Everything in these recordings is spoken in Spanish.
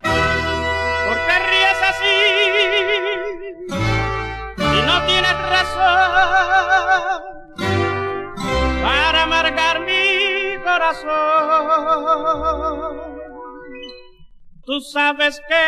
¿Por qué ríes así? Y no tienes razón para amargar mi corazón. Tú sabes que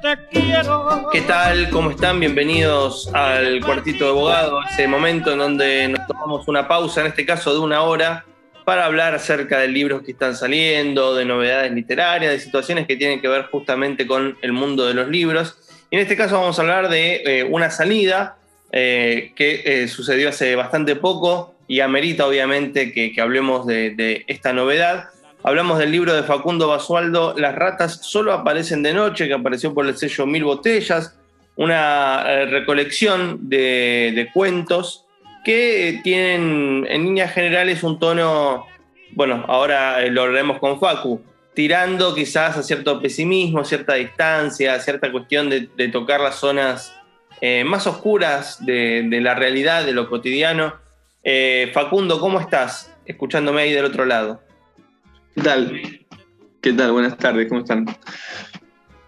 te quiero. ¿Qué tal? ¿Cómo están? Bienvenidos al cuartito de abogado, ese momento en donde nos tomamos una pausa, en este caso de una hora, para hablar acerca de libros que están saliendo, de novedades literarias, de situaciones que tienen que ver justamente con el mundo de los libros. Y en este caso vamos a hablar de eh, una salida eh, que eh, sucedió hace bastante poco y amerita obviamente que, hablemos de, esta novedad. Hablamos del libro de Facundo Basualdo, Las ratas solo aparecen de noche, que apareció por el sello Mil Botellas, una recolección de cuentos que tienen en líneas generales un tono, bueno, ahora lo hablaremos con Facu, tirando quizás a cierto pesimismo, cierta distancia, cierta cuestión de, tocar las zonas eh, más oscuras de, de, la realidad, de lo cotidiano. Eh, Facundo, ¿cómo estás? Escuchándome ahí del otro lado. ¿Qué tal? ¿Qué tal? Buenas tardes, ¿cómo están?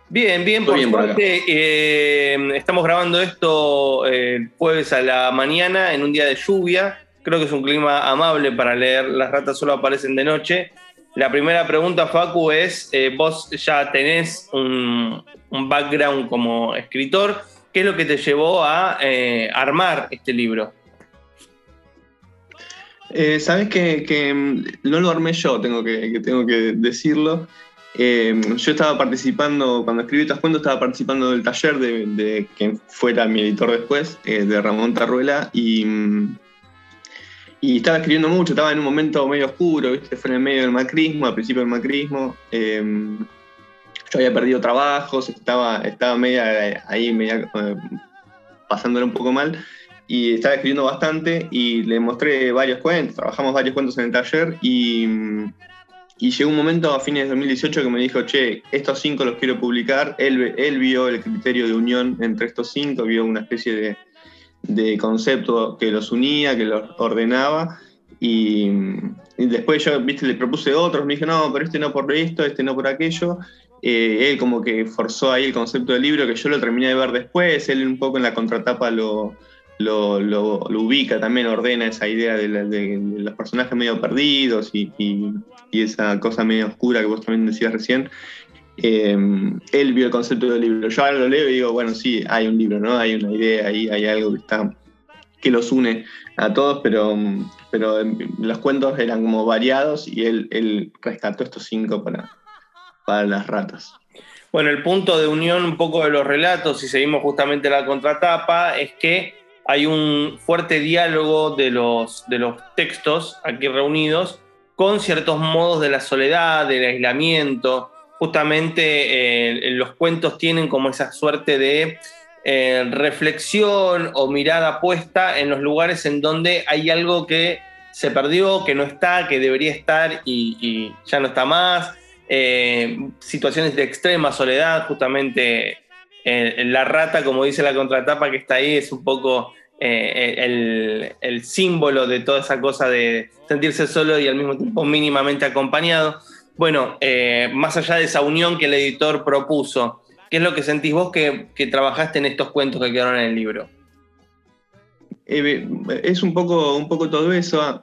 Bien, bien, por bien suerte. Eh, estamos grabando esto eh, jueves a la mañana en un día de lluvia. Creo que es un clima amable para leer. Las ratas solo aparecen de noche. La primera pregunta, Facu, es: eh, vos ya tenés un, un, background como escritor. ¿Qué es lo que te llevó a eh, armar este libro? Sabes que, que, no lo armé yo, tengo que, que tengo que decirlo. Eh, yo estaba participando, cuando escribí estos cuentos, estaba participando del taller de, de quien fuera mi editor después, eh, de Ramón Tarruela, y, estaba escribiendo mucho, estaba en un momento medio oscuro, ¿viste? fue en el medio del macrismo, al principio del macrismo. Eh, yo había perdido trabajos, estaba, estaba media ahí, media, pasándolo un poco mal, y estaba escribiendo bastante, y le mostré varios cuentos, trabajamos varios cuentos en el taller, y y llegó un momento a fines de 2018 que me dijo, che, estos cinco los quiero publicar. Él, vio el criterio de unión entre estos cinco, vio una especie de, de concepto que los unía, que los ordenaba. Y, y, después yo, viste, le propuse otros, me dije, no, pero este no por esto, este no por aquello. Eh, él como que forzó ahí el concepto del libro, que yo lo terminé de ver después, él un poco en la contratapa lo, lo, lo, ubica también, ordena esa idea de, la, los personajes medio perdidos y, y, esa cosa medio oscura que vos también decías recién. Eh, él vio el concepto del libro. Yo ahora lo leo y digo, bueno, sí, hay un libro, ¿no? Hay una idea ahí, hay algo que está que los une a todos, pero, pero los cuentos eran como variados y él, él rescató estos cinco para, para las ratas. Bueno, el punto de unión un poco de los relatos, si seguimos justamente la contratapa, es que hay un fuerte diálogo de los, de los textos aquí reunidos con ciertos modos de la soledad, del aislamiento. Justamente eh, los cuentos tienen como esa suerte de eh, reflexión o mirada puesta en los lugares en donde hay algo que se perdió, que no está, que debería estar y, ya no está más. Eh, situaciones de extrema soledad, justamente la rata, como dice la contratapa que está ahí, es un poco eh, el, símbolo de toda esa cosa de sentirse solo y al mismo tiempo mínimamente acompañado. Bueno, eh, más allá de esa unión que el editor propuso, ¿qué es lo que sentís vos que, trabajaste en estos cuentos que quedaron en el libro? Eh, es un poco, un poco todo eso.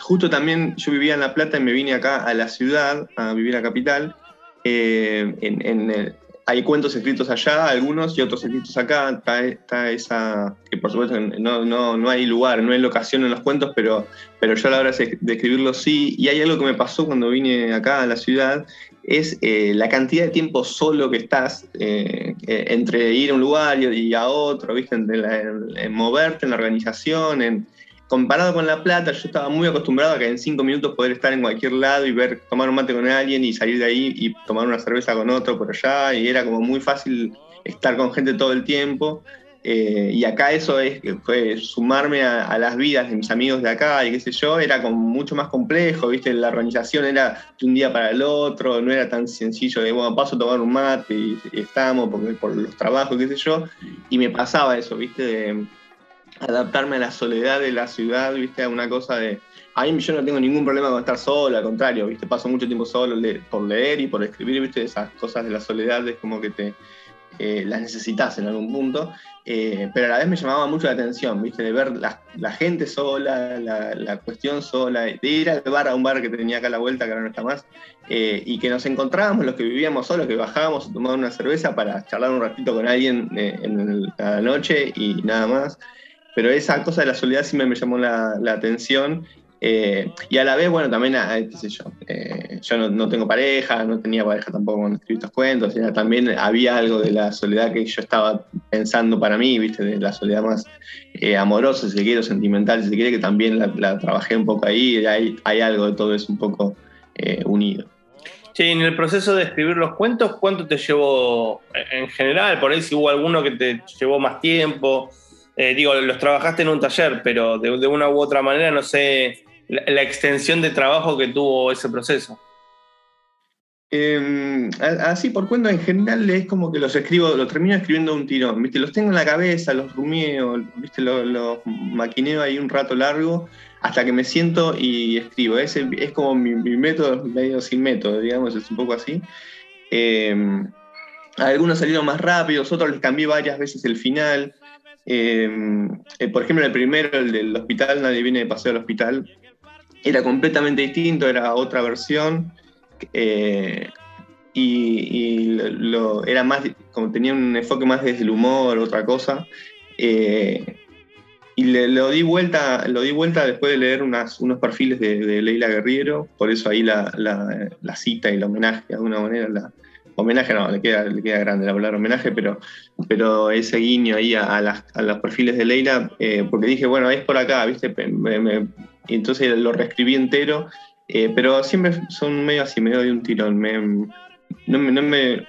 Justo también yo vivía en La Plata y me vine acá a la ciudad, a vivir a Capital. en, hay cuentos escritos allá, algunos, y otros escritos acá. Está, esa, que por supuesto no, no, no, hay lugar, no hay locación en los cuentos, pero, pero yo a la hora de escribirlos sí. Y hay algo que me pasó cuando vine acá a la ciudad, es eh, la cantidad de tiempo solo que estás eh, eh, entre ir a un lugar y a otro, ¿viste? en moverte en la organización, en, comparado con La Plata, yo estaba muy acostumbrado a que en cinco minutos poder estar en cualquier lado y ver, tomar un mate con alguien y salir de ahí y tomar una cerveza con otro por allá, y era como muy fácil estar con gente todo el tiempo. Eh, y acá eso es, fue sumarme a, las vidas de mis amigos de acá y qué sé yo, era como mucho más complejo, ¿viste? La organización era de un día para el otro, no era tan sencillo de, bueno, paso a tomar un mate y, estamos porque, por los trabajos, qué sé yo, y me pasaba eso, ¿viste? De, adaptarme a la soledad de la ciudad, ¿viste? A una cosa de... A mí yo no tengo ningún problema con estar solo, al contrario, ¿viste? Paso mucho tiempo solo por leer y por escribir, ¿viste? Esas cosas de la soledad es como que te... Eh, las necesitas en algún punto, eh, pero a la vez me llamaba mucho la atención, ¿viste? De ver la, gente sola, la, cuestión sola, de ir al bar, a un bar que tenía acá a la vuelta, que ahora no está más, eh, y que nos encontrábamos los que vivíamos solos, que bajábamos a tomar una cerveza para charlar un ratito con alguien en, la noche y nada más pero esa cosa de la soledad sí me, llamó la, atención. Eh, y a la vez, bueno, también, ah, qué sé yo, eh, yo no, tengo pareja, no tenía pareja tampoco cuando escribí estos cuentos, también había algo de la soledad que yo estaba pensando para mí, viste, de la soledad más eh, amorosa, si se quiere, sentimental, si se quiere, que también la, trabajé un poco ahí, hay, hay algo de todo eso un poco unido. Sí, en el proceso de escribir los cuentos, ¿cuánto te llevó en general? Por ahí si hubo alguno que te llevó más tiempo, eh, digo, los trabajaste en un taller, pero de, una u otra manera no sé la, extensión de trabajo que tuvo ese proceso. Em, así por cuenta en general es como que los escribo, los termino escribiendo un tirón, ¿viste? Los tengo en la cabeza, los rumeo, ¿viste? Los, maquineo ahí un rato largo hasta que me siento y escribo. Es, es como mi, método, medio sin método, digamos, es un poco así. Em, algunos salieron más rápidos, otros les cambié varias veces el final. Em, eh, por ejemplo, el primero, el del hospital, nadie viene de paseo al hospital, era completamente distinto, era otra versión. Eh, y, era más, como tenía un enfoque más desde el humor, otra cosa. Eh, y le, lo di vuelta, lo di vuelta después de leer unos perfiles de, Leila Guerriero, por eso ahí la, la, cita y el homenaje de alguna manera, la, homenaje no, le queda, le queda grande la palabra homenaje, pero, pero ese guiño ahí a, los perfiles de Leila, eh, porque dije, bueno, es por acá, ¿viste? y entonces lo reescribí entero, eh, pero siempre son medio así, medio de un tirón. no, me,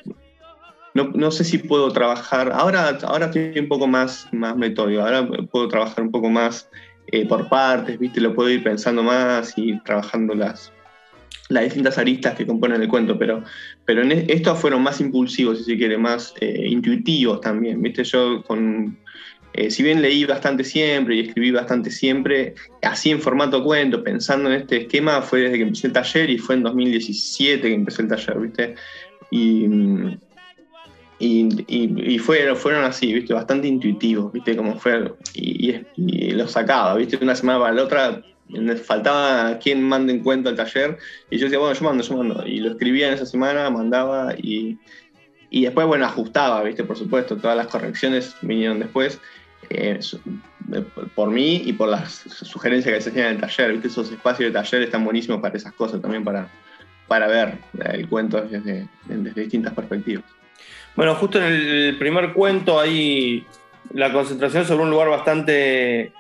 no, sé si puedo trabajar, ahora, ahora estoy un poco más, más metódico, ahora puedo trabajar un poco más eh, por partes, ¿viste? Lo puedo ir pensando más y trabajando las distintas aristas que componen el cuento, pero, pero en estos fueron más impulsivos, si se quiere, más eh, intuitivos también. ¿Viste? Yo con. Eh, si bien leí bastante siempre y escribí bastante siempre, así en formato cuento, pensando en este esquema, fue desde que empecé el taller y fue en 2017 que empecé el taller, ¿viste? Y, y, fueron, fueron así, ¿viste? Bastante intuitivos, ¿viste? Como fue, y, y, lo sacaba, ¿viste? Una semana para la otra faltaba quien mande en cuenta el taller, y yo decía, bueno, yo mando, yo mando, y lo escribía en esa semana, mandaba, y, después, bueno, ajustaba, ¿viste? Por supuesto, todas las correcciones vinieron después, eh, por mí y por las sugerencias que se hacían en el taller, ¿viste? Esos espacios de taller están buenísimos para esas cosas, también para, para ver el cuento desde, desde distintas perspectivas. Bueno, justo en el primer cuento hay la concentración sobre un lugar bastante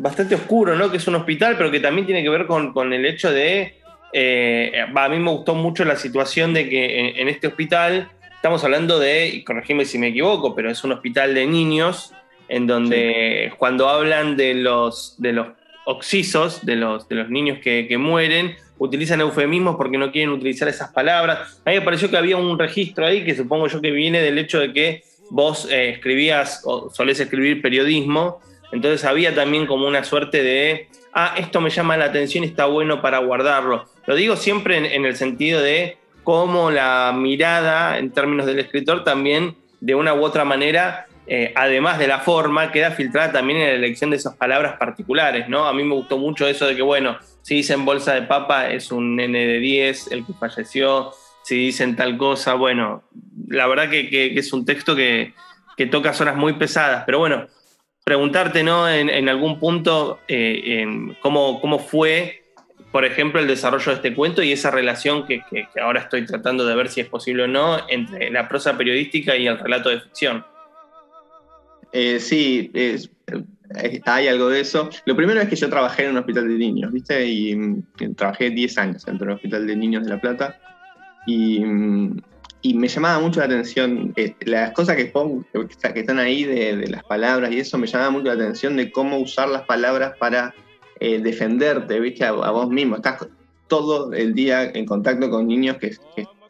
bastante oscuro, ¿no? Que es un hospital, pero que también tiene que ver con, el hecho de. Eh, a mí me gustó mucho la situación de que en, este hospital estamos hablando de, y corregime si me equivoco, pero es un hospital de niños, en donde cuando hablan de los, de los oxisos, de los, de los niños que, mueren, utilizan eufemismos porque no quieren utilizar esas palabras. A mí me pareció que había un registro ahí que supongo yo que viene del hecho de que vos eh, escribías o solés escribir periodismo entonces había también como una suerte de, ah, esto me llama la atención está bueno para guardarlo. Lo digo siempre en, el sentido de cómo la mirada en términos del escritor también de una u otra manera, eh, además de la forma, queda filtrada también en la elección de esas palabras particulares, ¿no? A mí me gustó mucho eso de que, bueno, si dicen bolsa de papa es un nene de 10, el que falleció, si dicen tal cosa, bueno, la verdad que, es un texto que, toca zonas muy pesadas, pero bueno, preguntarte, ¿no? En, algún punto, eh, cómo, cómo fue, por ejemplo, el desarrollo de este cuento y esa relación que, ahora estoy tratando de ver si es posible o no entre la prosa periodística y el relato de ficción. Eh, sí, hay algo de eso. Lo primero es que yo trabajé en un hospital de niños, ¿viste? Y, mm, trabajé 10 años dentro del Hospital de Niños de La Plata. Y, mm, me llamaba mucho la atención, eh, las cosas que pongo, están ahí de, las palabras y eso, me llamaba mucho la atención de cómo usar las palabras para eh, defenderte, ¿viste? A, vos mismo. Estás todo el día en contacto con niños que,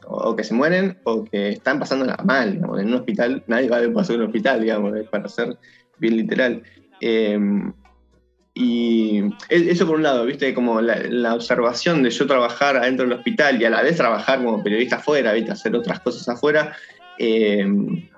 o que se mueren o que están pasándola mal. En un hospital, nadie va a pasar un hospital, digamos, para ser bien literal. Em, y eso por un lado, viste, como la, observación de yo trabajar adentro del hospital y a la vez trabajar como periodista afuera, viste, hacer otras cosas afuera, em,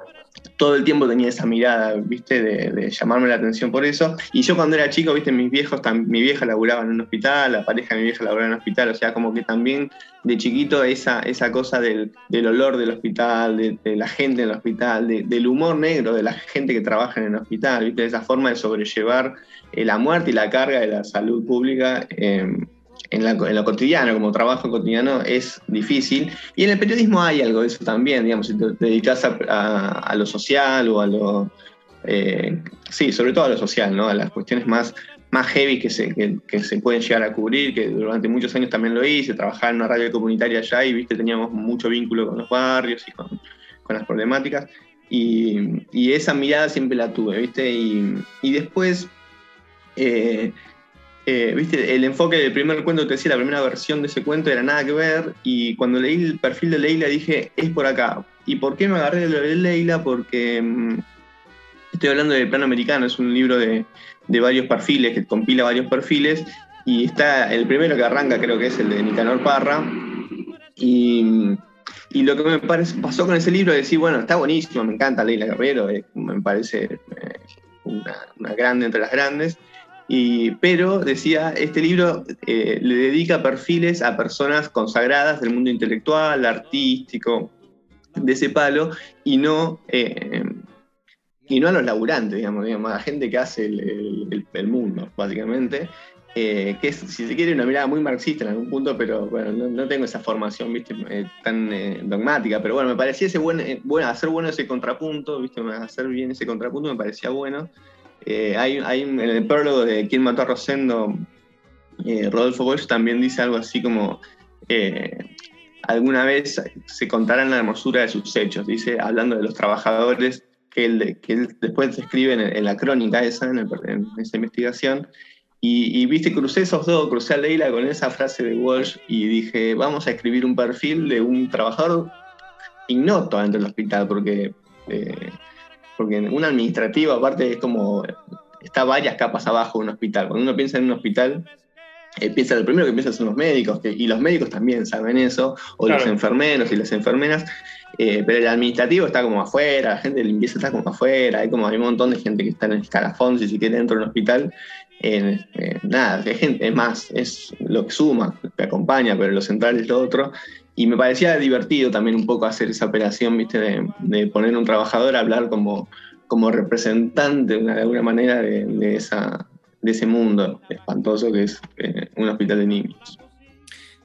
todo el tiempo tenía esa mirada, viste, de, llamarme la atención por eso. Y yo cuando era chico, viste, mis viejos, mi vieja laburaba en un hospital, la pareja de mi vieja laburaba en un hospital, o sea, como que también de chiquito esa, esa cosa del, olor del hospital, de, la gente en el hospital, del humor negro de la gente que trabaja en el hospital, viste, esa forma de sobrellevar eh, la muerte y la carga de la salud pública. Em, en, lo cotidiano, como trabajo cotidiano, es difícil. Y en el periodismo hay algo de eso también, digamos, si te dedicas a, lo social o a lo... Eh, sí, sobre todo a lo social, ¿no? A las cuestiones más, más heavy que se, que, se pueden llegar a cubrir, que durante muchos años también lo hice, trabajaba en una radio comunitaria allá y, viste, teníamos mucho vínculo con los barrios y con, con las problemáticas. Y, y, esa mirada siempre la tuve, ¿viste? Y, y después... Eh, eh, viste, el enfoque del primer cuento te decía, la primera versión de ese cuento era nada que ver, y cuando leí el perfil de Leila dije, es por acá. ¿Y por qué me agarré de Leila? Porque mm, estoy hablando de Plano Americano, es un libro de, varios perfiles, que compila varios perfiles, y está el primero que arranca, creo que es el de Nicanor Parra, y, lo que me pasó con ese libro es decir, bueno, está buenísimo, me encanta Leila Guerrero, eh, me parece eh, una grande entre las grandes, pero decía, este libro eh, le dedica perfiles a personas consagradas del mundo intelectual, artístico, de ese palo, y no, eh, y no a los laburantes, digamos, digamos, a la gente que hace el, mundo, básicamente. Eh, que es, si se quiere, una mirada muy marxista en algún punto, pero bueno, no, tengo esa formación ¿viste? tan dogmática, pero bueno, me parecía ese buen, bueno, hacer bueno ese contrapunto, ¿viste? hacer bien ese contrapunto me parecía bueno. Eh, hay, en el prólogo de Quién mató a Rosendo, eh, Rodolfo Bosch también dice algo así como, eh, alguna vez se contarán la hermosura de sus hechos, dice, hablando de los trabajadores que él, después escribe en, la crónica esa, en, esa investigación. Y, viste, crucé esos dos, crucé a Leila con esa frase de Walsh y dije, vamos a escribir un perfil de un trabajador ignoto dentro del hospital, porque porque un administrativo aparte es como, está varias capas abajo de un hospital. Cuando uno piensa en un hospital, eh, piensa, lo primero que piensa son los médicos, y los médicos también saben eso, o los enfermeros y las enfermeras, eh, pero el administrativo está como afuera, la gente de limpieza está como afuera, hay como hay un montón de gente que está en el escalafón, si quiere, dentro del hospital. Eh, nada, hay gente, es más, es lo que suma, que acompaña, pero lo central es lo otro. Y me parecía divertido también un poco hacer esa operación, ¿viste? De, poner un trabajador a hablar como, como representante de alguna manera de, esa, de ese mundo espantoso que es eh, un hospital de niños.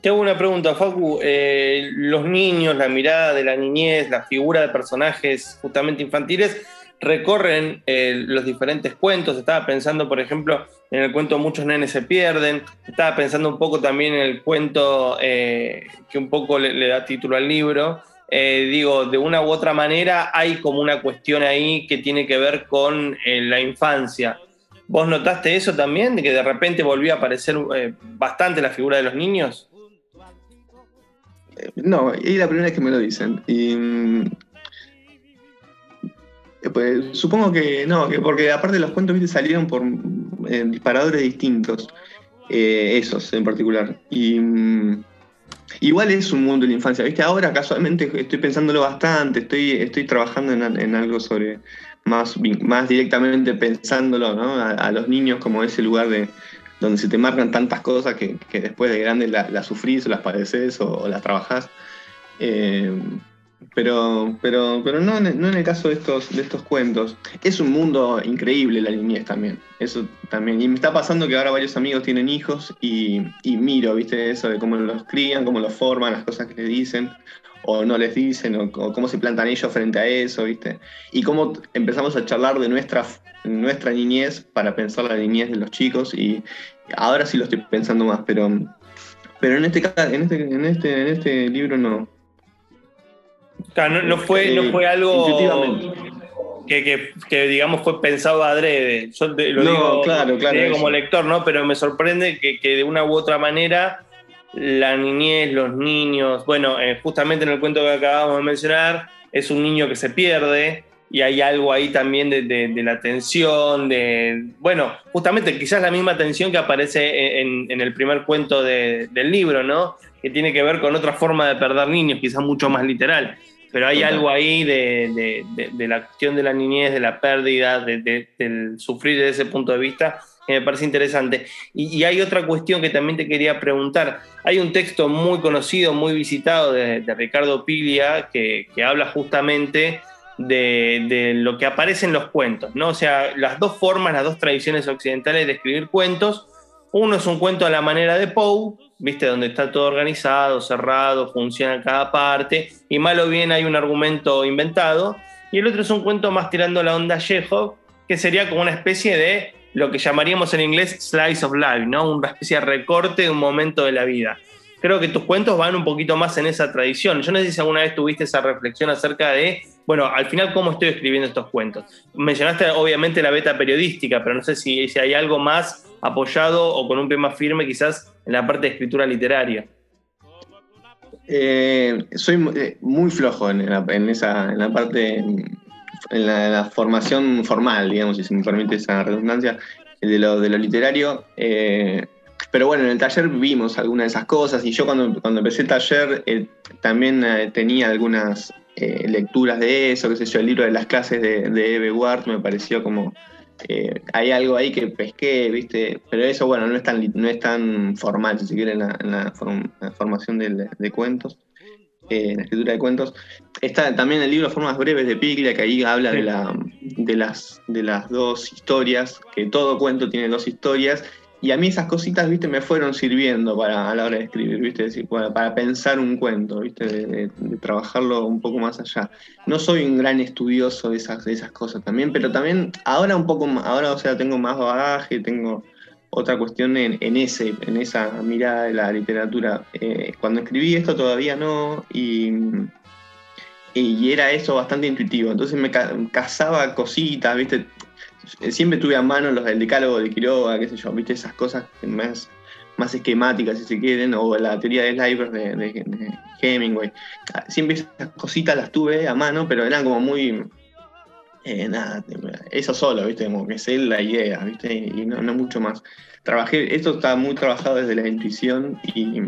Te hago una pregunta, Facu. Eh, los niños, la mirada de la niñez, la figura de personajes justamente infantiles, recorren eh, los diferentes cuentos. Estaba pensando, por ejemplo, en el cuento Muchos nenes se pierden. Estaba pensando un poco también en el cuento eh, que un poco le, da título al libro. Eh, digo, de una u otra manera hay como una cuestión ahí que tiene que ver con la infancia. ¿Vos notaste eso también? De que de repente volvió a aparecer bastante la figura de los niños. No, y la primera vez que me lo dicen. Mm, eh, supongo que no, que porque aparte los cuentos ¿viste? salieron por disparadores distintos, eh, esos en particular. Y mm, igual es un mundo de la infancia, ¿viste? Ahora casualmente estoy pensándolo bastante, estoy, estoy trabajando en, algo sobre más, más directamente pensándolo, ¿no? A, los niños como ese lugar de donde se te marcan tantas cosas que, después de grande las sufrís o las padeces o, las trabajás. Eh, pero, pero, pero no, no en el caso de estos, de estos cuentos. Es un mundo increíble la niñez también. Eso también. Y me está pasando que ahora varios amigos tienen hijos y, y miro, ¿viste? Eso de cómo los crían, cómo los forman, las cosas que les dicen o no les dicen, o, cómo se plantan ellos frente a eso, ¿viste? Y cómo empezamos a charlar de nuestra, nuestra niñez para pensar la niñez de los chicos y ahora sí lo estoy pensando más, pero, pero en, este, en, este, en, este, en este libro no. Claro, no, no fue, no fue algo que, que- que, digamos, fue pensado adrede. Yo te- lo No, digo, claro, claro, digo como lector, ¿no? Pero me sorprende que, que de una u otra manera la niñez, los niños, bueno, eh, justamente en el cuento que acabamos de mencionar, es un niño que se pierde y hay algo ahí también de, de- de la tensión, de, bueno, justamente quizás la misma tensión que aparece en, en el primer cuento de- del libro, ¿no? Que tiene que ver con otra forma de perder niños, quizás mucho más literal. Pero hay algo ahí de, de- de- de la cuestión de la niñez, de la pérdida, de- de- del sufrir desde ese punto de vista, que me parece interesante. Y, y hay otra cuestión que también te quería preguntar. Hay un texto muy conocido, muy visitado de, de Ricardo Piglia, que, que habla justamente de, de lo que aparece en los cuentos, ¿no? O sea, las dos formas, las dos tradiciones occidentales de escribir cuentos. Uno es un cuento a la manera de Poe, ¿viste? Donde está todo organizado, cerrado, funciona cada parte, y mal o bien hay un argumento inventado. Y el otro es un cuento más tirando la onda Chekhov, que sería como una especie de lo que llamaríamos en inglés slice of life, ¿no? Una especie de recorte de un momento de la vida. Creo que tus cuentos van un poquito más en esa tradición. Yo no sé si alguna vez tuviste esa reflexión acerca de, bueno, al final, ¿cómo estoy escribiendo estos cuentos? Mencionaste obviamente la beta periodística, pero no sé si, si hay algo más apoyado o con un pie más firme quizás en la parte de escritura literaria. Eh, soy eh, muy flojo en la, esa, en la parte, en la, formación formal, digamos, si se me permite esa redundancia, de lo, de lo literario. eh, pero bueno, en el taller vimos algunas de esas cosas y yo cuando, cuando empecé el taller eh, también tenía algunas lecturas de eso, qué sé yo, el libro de las clases de, de Eve Ward me pareció como... eh, hay algo ahí que pesqué, ¿viste? Pero eso, bueno, no es tan, no es tan formal, si se quiere, en la, en la form- la formación de, cuentos, eh, en la escritura de cuentos. Está también el libro Formas Breves de Piglia, que ahí habla de, la, de, las, de las dos historias, que todo cuento tiene dos historias, y a mí esas cositas, viste, me fueron sirviendo para, a la hora de escribir, viste, decir, para, pensar un cuento, viste, de, trabajarlo un poco más allá. No soy un gran estudioso de esas, de esas cosas también, pero también ahora un poco ahora, o sea, tengo más bagaje, tengo otra cuestión en, en ese, en esa mirada de la literatura. Eh, cuando escribí esto todavía no, y, y era eso bastante intuitivo. Entonces me ca- cazaba cositas, ¿viste? Siempre tuve a mano los del decálogo de Quiroga, qué sé yo, ¿viste? Esas cosas más, más esquemáticas, si se quieren, o la teoría de Sliver de, de- Hemingway. Siempre esas cositas las tuve a mano, pero eran como muy. eh, nada, eso solo, ¿viste? Como que sé la idea, ¿viste? Y no, no mucho más. Trabajé, esto está muy trabajado desde la intuición y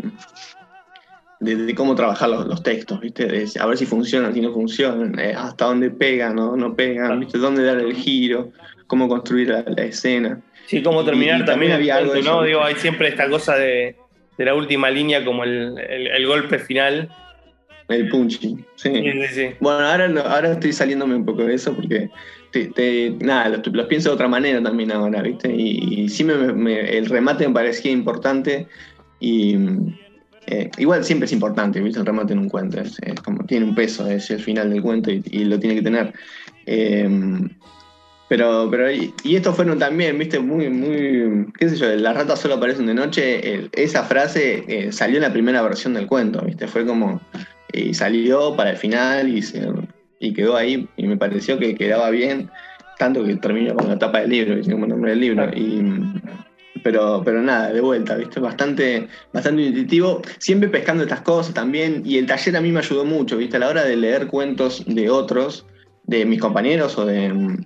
de, de cómo trabajar los, los textos, ¿viste? De a ver si funcionan, si no funcionan, eh, hasta dónde pegan o no pegan, ¿viste? Dónde dar el giro, cómo construir la, la escena. Sí, cómo terminar y también también el había algo cuento, de ¿no? eso. Digo, hay siempre esta cosa de, de la última línea como el, el- el golpe final. El punchy, sí. Sí, sí. Bueno, ahora, ahora estoy saliéndome un poco de eso porque te- te- nada, los, los pienso de otra manera también ahora, ¿viste? Y, y sí me, me- el remate me parecía importante y eh, igual siempre es importante, ¿viste? El remate en un cuento, es, es como, tiene un peso, es el final del cuento y, y lo tiene que tener. Eh, pero, pero y, y estos fueron también, viste, muy, muy, qué sé yo, las ratas solo aparecen de noche, el- esa frase eh, salió en la primera versión del cuento, viste, fue como, y salió para el final y, se- y quedó ahí y me pareció que quedaba bien, tanto que terminó con la tapa del libro, ¿viste? como el nombre del libro. Y, pero, pero nada, de vuelta, ¿viste? Bastante, bastante intuitivo, siempre pescando estas cosas también, y el taller a mí me ayudó mucho, ¿viste? A la hora de leer cuentos de otros, de mis compañeros o de,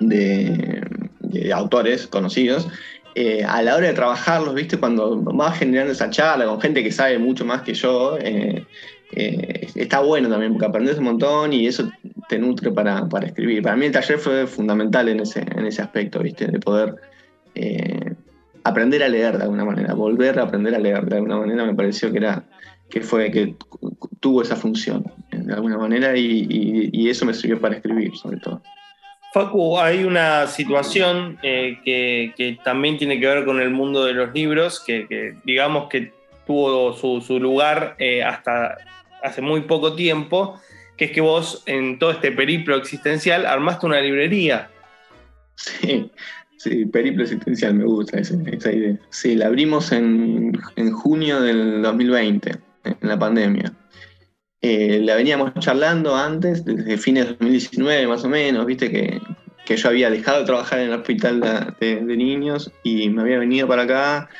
de, autores conocidos, eh, a la hora de trabajarlos, ¿viste? Cuando vas generando esa charla con gente que sabe mucho más que yo, eh, eh, está bueno también, porque aprendes un montón y eso te nutre para, para escribir. Para mí el taller fue fundamental en ese, en ese aspecto, ¿viste? De poder eh, aprender a leer de alguna manera, volver a aprender a leer de alguna manera, me pareció que era, que fue que tuvo esa función de alguna manera y, eso me sirvió para escribir sobre todo. Facu, hay una situación eh, que, también tiene que ver con el mundo de los libros, que, digamos que tuvo su, lugar eh, hasta hace muy poco tiempo, que es que vos en todo este periplo existencial armaste una librería. Sí, sí, periplo existencial, me gusta esa, idea. Sí, la abrimos en, en junio del 2020 en la pandemia. Eh, la veníamos charlando antes, desde fines de 2019 más o menos, viste que, yo había dejado de trabajar en el hospital de, niños y me había venido para acá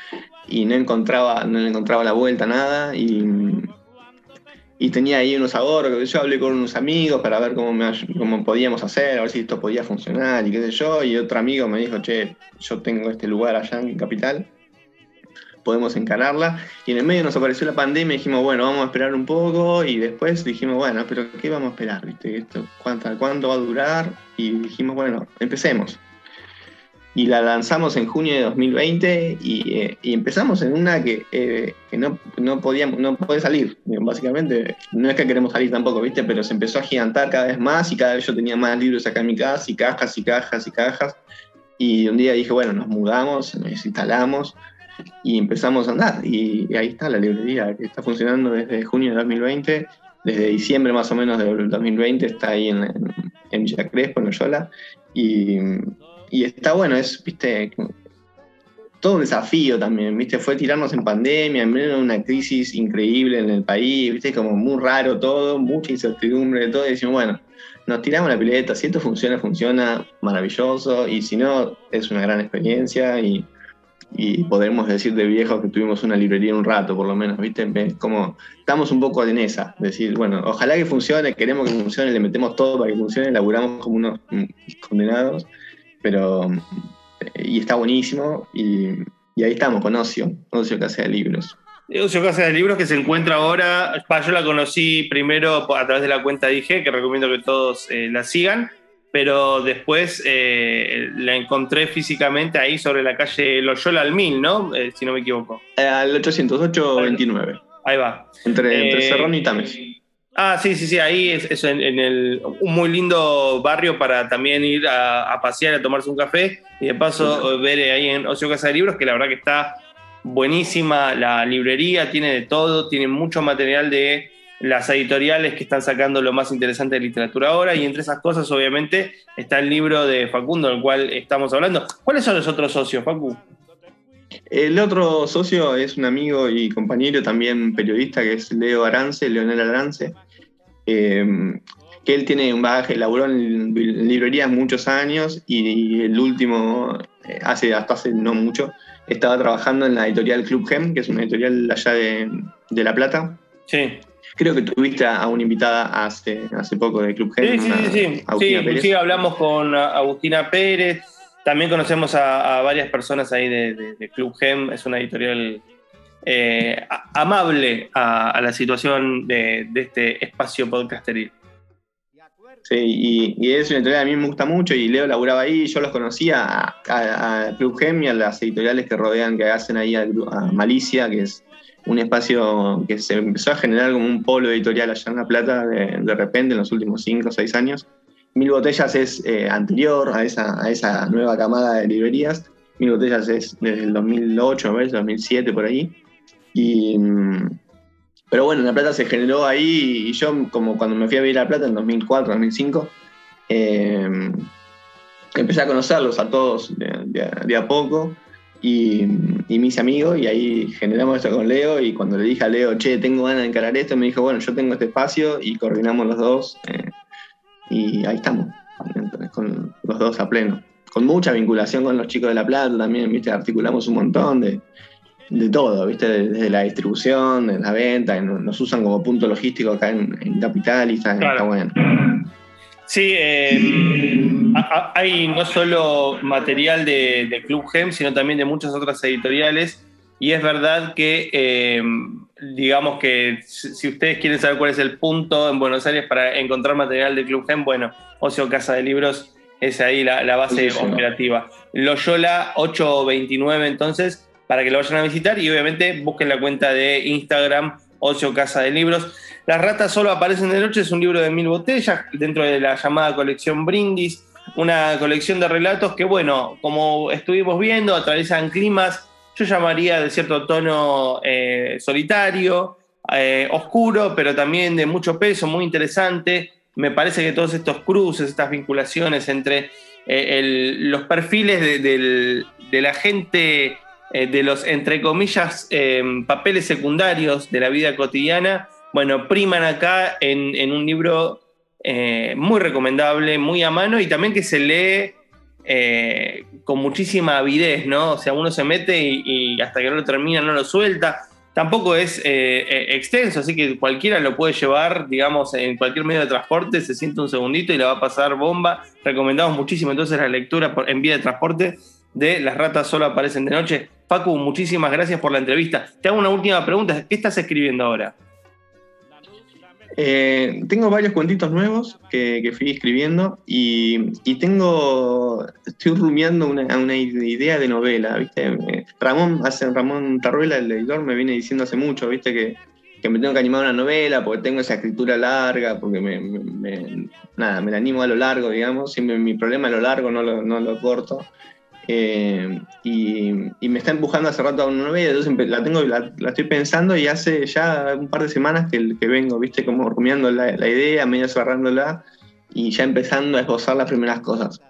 y no encontraba, no encontraba la vuelta nada y, y tenía ahí unos ahorros, yo hablé con unos amigos para ver cómo, cómo podíamos hacer, a ver si esto podía funcionar y qué sé yo, y otro amigo me dijo, che, yo tengo este lugar allá en Capital podemos encararla. Y en el medio nos apareció la pandemia y dijimos, bueno, vamos a esperar un poco. Y después dijimos, bueno, pero ¿qué vamos a esperar? ¿Viste? Esto, ¿cuánto, ¿Cuánto va a durar? Y dijimos, bueno, empecemos. Y la lanzamos en junio de 2020 eh, y, empezamos en una que, eh, no, no, podíamos, no puede salir. Básicamente, no es que queremos salir tampoco, ¿viste? Pero se empezó a gigantar cada vez más y cada vez yo tenía más libros acá en mi casa y cajas y cajas y cajas. Y un día dije, bueno, nos mudamos, nos instalamos y empezamos a andar. Y, ahí está la librería, que está funcionando desde junio de 2020, desde diciembre más o menos del 2020 está ahí en, en, Villa Crespo, en Loyola, y, y está bueno, es, viste, todo un desafío también, ¿viste? Fue tirarnos en pandemia, en medio de una crisis increíble en el país, ¿viste? Como muy raro todo, mucha incertidumbre, todo, y decimos, bueno, nos tiramos la pileta, si esto funciona, funciona, maravilloso, y si no, es una gran experiencia, y, y podemos decir de viejos que tuvimos una librería un rato, por lo menos, ¿viste? Como estamos un poco en esa, decir, bueno, ojalá que funcione, queremos que funcione, le metemos todo para que funcione, laburamos como unos condenados, pero, y está buenísimo, y, ahí estamos con Ocio, Ocio Casa de Libros. Ocio Casa de Libros que se encuentra ahora, yo la conocí primero a través de la cuenta dije que recomiendo que todos eh, la sigan, pero después eh, la encontré físicamente ahí sobre la calle Loyola al Mil, ¿no? Eh, si no me equivoco. Al 808-29. Ahí va. Entre, entre Cerrón y Tames. Ah, sí, sí, sí, ahí es, en, el, un muy lindo barrio para también ir a, pasear, a tomarse un café y de paso ver ahí en Ocio Casa de Libros, que la verdad que está buenísima la librería, tiene de todo, tiene mucho material de las editoriales que están sacando lo más interesante de literatura ahora, y entre esas cosas, obviamente, está el libro de Facundo, del cual estamos hablando. ¿Cuáles son los otros socios, Facu? El otro socio es un amigo y compañero, también periodista, que es Leo Arance, Leonel Arance, em, que él tiene un bagaje, laburó en librerías muchos años y el último, eh, hace, hasta hace no mucho, estaba trabajando en la editorial Club Gem, que es una editorial allá de, de La Plata. Sí. Creo que tuviste a una invitada hace, hace poco de Club Gem. Sí, sí, sí. sí, hablamos con Agustina Pérez. También conocemos a, varias personas ahí de, Club Gem. Es una editorial eh, amable a, la situación de, este espacio podcasteril. Sí, y, es una editorial que a mí me gusta mucho y Leo laburaba ahí, yo los conocía a, Club Gem y a las editoriales que rodean, que hacen ahí a Malicia, que es un espacio que se empezó a generar como un polo editorial allá en La Plata de, repente en los últimos 5 o 6 años. Mil Botellas es eh, anterior a esa, a esa nueva camada de librerías. Mil Botellas es desde el 2008, 2007 por ahí. Mm, pero bueno, La Plata se generó ahí y yo como cuando me fui a vivir a La Plata en 2004, 2005, eh, empecé a conocerlos a todos de a poco y, y me hice amigo y ahí generamos esto con Leo y cuando le dije a Leo, che, tengo ganas de encarar esto, me dijo, bueno, yo tengo este espacio y coordinamos los dos eh, y ahí estamos, con los dos a pleno. Con mucha vinculación con los chicos de La Plata también, ¿viste? Articulamos un montón de, de todo, ¿viste? Desde la distribución, de la venta, nos usan como punto logístico acá en, Capital y está bueno. Sí, eh, hay no solo material de, Club Gem, sino también de muchas otras editoriales. Y es verdad que, eh, digamos que si ustedes quieren saber cuál es el punto en Buenos Aires para encontrar material de Club Gem, bueno, Ocio Casa de Libros es ahí la, base operativa. Loyola 829 entonces, para que lo vayan a visitar y obviamente busquen la cuenta de Instagram Ocio Casa de Libros. Las ratas solo aparecen de noche es un libro de mil botellas dentro de la llamada colección Brindis, una colección de relatos que, bueno, como estuvimos viendo, atraviesan climas, yo llamaría de cierto tono eh, solitario, eh, oscuro, pero también de mucho peso, muy interesante. Me parece que todos estos cruces, estas vinculaciones entre eh, los perfiles de, la gente, eh, de los, entre comillas, papeles secundarios de la vida cotidiana, bueno, priman acá en, un libro muy recomendable, muy a mano y también que se lee con muchísima avidez, ¿no? O sea, uno se mete y hasta que no lo termina no lo suelta tampoco es eh, eh, extenso, así que cualquiera lo puede llevar, digamos, en cualquier medio de transporte, se siente un segundito y le va a pasar bomba. Recomendamos muchísimo entonces la lectura en vía de transporte de Las ratas solo aparecen de noche. Facu, muchísimas gracias por la entrevista. Te hago una última pregunta, ¿qué estás escribiendo ahora? Eh, tengo varios cuentitos nuevos que, fui escribiendo y, tengo, estoy rumiando una, idea de novela, ¿viste? Ramón, hace, Ramón Tarruela, el editor, me viene diciendo hace mucho, ¿viste? Que, me tengo que animar a una novela porque tengo esa escritura larga, porque me, nada, me la animo a lo largo, digamos, siempre mi problema a lo largo, no no lo corto. Eh, y, me está empujando hace rato a una novela, entonces la tengo, la, estoy pensando y hace ya un par de semanas que, que vengo, viste, como rumiando la, idea, medio cerrándola y ya empezando a esbozar las primeras cosas.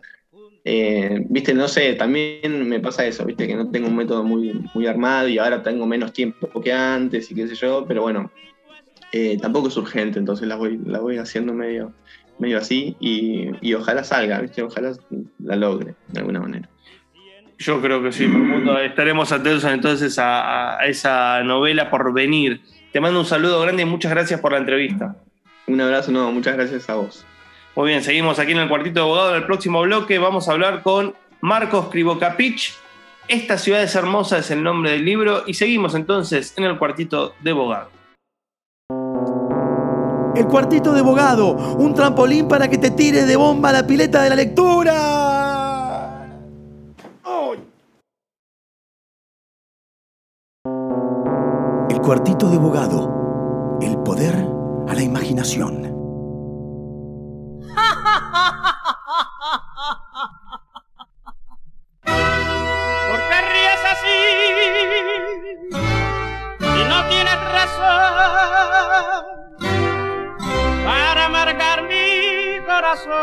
Eh, viste, no sé, también me pasa eso, viste, que no tengo un método muy, muy armado y ahora tengo menos tiempo que antes y qué sé yo, pero bueno, eh, tampoco es urgente, entonces la voy, la voy haciendo medio, medio así y, y ojalá salga, viste, ojalá la logre de alguna manera. Yo creo que sí, mundo. estaremos atentos entonces a, esa novela por venir. Te mando un saludo grande y muchas gracias por la entrevista. Un abrazo, no, muchas gracias a vos. Muy bien, seguimos aquí en el cuartito de abogado. En el próximo bloque vamos a hablar con Marcos Cribocapich. Esta ciudad es hermosa es el nombre del libro y seguimos entonces en el cuartito de abogado. El cuartito de abogado, un trampolín para que te tires de bomba a la pileta de la lectura. Cuartito de abogado. El poder a la imaginación. ¿Por qué ríes así? Si no tienes razón para marcar mi corazón.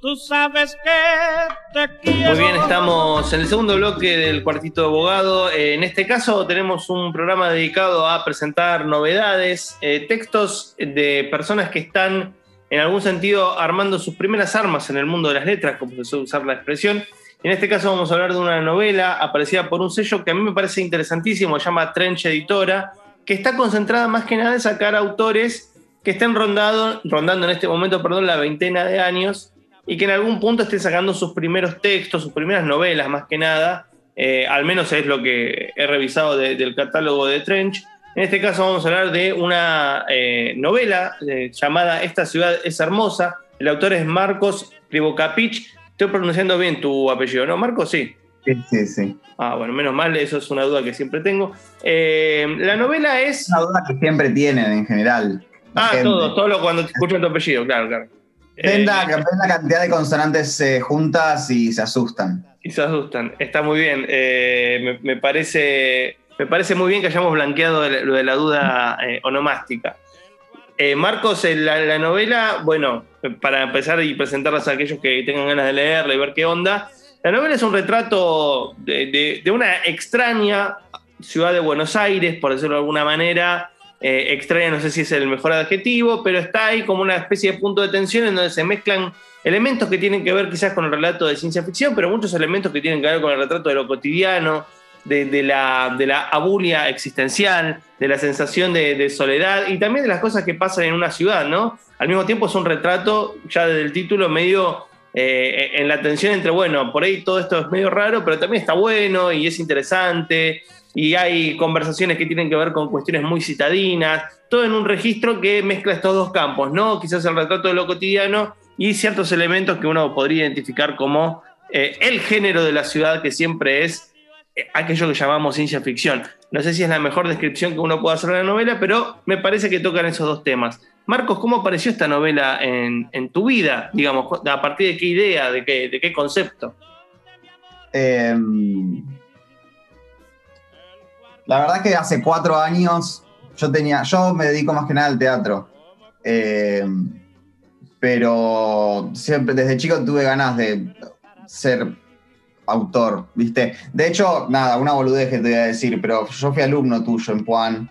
Tú sabes que te quiero. Muy bien, estamos en el segundo bloque del Cuartito de Abogado. Eh, en este caso tenemos un programa dedicado a presentar novedades, eh, textos de personas que están en algún sentido armando sus primeras armas en el mundo de las letras, como se suele usar la expresión. En este caso vamos a hablar de una novela aparecida por un sello que a mí me parece interesantísimo, se llama Trench Editora, que está concentrada más que nada en sacar autores que estén rondado, rondando en este momento perdón, la veintena de años y que en algún punto esté sacando sus primeros textos, sus primeras novelas más que nada, eh, al menos es lo que he revisado del catálogo de Trench. En este caso vamos a hablar de una eh, novela eh, llamada Esta ciudad es hermosa. El autor es Marcos Privocapich. Estoy pronunciando bien tu apellido, ¿no? Marcos, sí. Sí, sí, sí. Ah, bueno, menos mal, eso es una duda que siempre tengo. la novela es... Una duda que siempre tienen en general. Ah, todo, todo cuando escuchan tu apellido, claro, claro. Ven la, la, cantidad de consonantes eh, juntas y se asustan. Y se asustan. Está muy bien. Eh, me, parece, me parece muy bien que hayamos blanqueado lo de la duda eh, onomástica. Marcos, la, la, novela, bueno, para empezar y presentarlas a aquellos que tengan ganas de leerla y ver qué onda, la novela es un retrato de, de una extraña ciudad de Buenos Aires, por decirlo de alguna manera, eh, extraña, no sé si es el mejor adjetivo, pero está ahí como una especie de punto de tensión en donde se mezclan elementos que tienen que ver quizás con el relato de ciencia ficción, pero muchos elementos que tienen que ver con el retrato de lo cotidiano, de, la, de la, abulia existencial, de la sensación de, soledad y también de las cosas que pasan en una ciudad, ¿no? Al mismo tiempo es un retrato, ya desde el título, medio eh, en la tensión entre, bueno, por ahí todo esto es medio raro, pero también está bueno y es interesante y hay conversaciones que tienen que ver con cuestiones muy citadinas, todo en un registro que mezcla estos dos campos, ¿no? Quizás el retrato de lo cotidiano y ciertos elementos que uno podría identificar como eh, el género de la ciudad que siempre es aquello que llamamos ciencia ficción. No sé si es la mejor descripción que uno pueda hacer de la novela, pero me parece que tocan esos dos temas. Marcos, ¿cómo apareció esta novela en, tu vida? Digamos, ¿a partir de qué idea, de qué, de qué concepto? Em, la verdad que hace cuatro años yo tenía, yo me dedico más que nada al teatro. Em, pero siempre, desde chico tuve ganas de ser autor, ¿viste? De hecho, nada, una boludez que te voy a decir, pero yo fui alumno tuyo en Puan.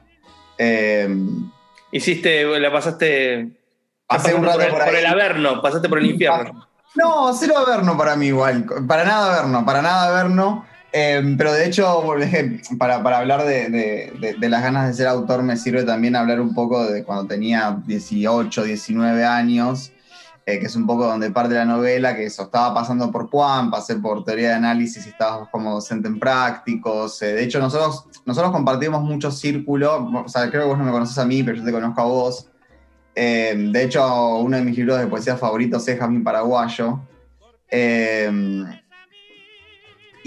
Em, Hiciste, la pasaste. Hace un rato por, el Averno, pasaste por el infierno. No, cero Averno para mí igual. Para nada Averno, para nada Averno. Em, pero de hecho, para, para hablar de, de, las ganas de ser autor, me sirve también hablar un poco de cuando tenía 18, 19 años. Eh, que es un poco donde parte la novela, que eso, estaba pasando por Juan, pasé por teoría de análisis y como docente en prácticos. Eh, de hecho, nosotros, nosotros compartimos mucho círculo, o sea, creo que vos no me conoces a mí, pero yo te conozco a vos. Eh, de hecho, uno de mis libros de poesía favoritos es Jamín Paraguayo.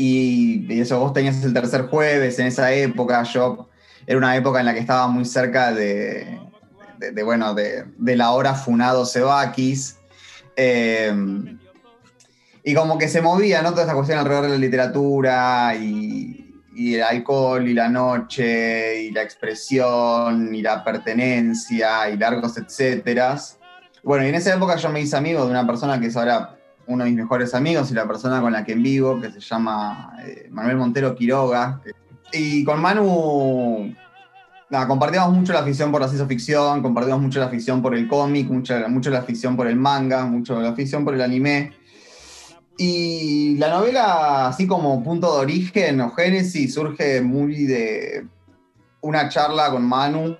Y, y, eso, vos tenías el tercer jueves en esa época, yo era una época en la que estaba muy cerca de, bueno, de, la hora Funado Sebakis, eh, y como que se movía, ¿no? Toda esa cuestión alrededor de la literatura y, el alcohol y la noche y la expresión y la pertenencia y largos etcétera. Bueno, y en esa época yo me hice amigo de una persona que es ahora uno de mis mejores amigos y la persona con la que en vivo, que se llama eh, Manuel Montero Quiroga. Y con Manu compartíamos mucho la afición por la ciencia ficción, compartíamos mucho la afición por el cómic, mucho, mucho la afición por el manga, mucho la afición por el anime. Y la novela, así como punto de origen o génesis, surge muy de una charla con Manu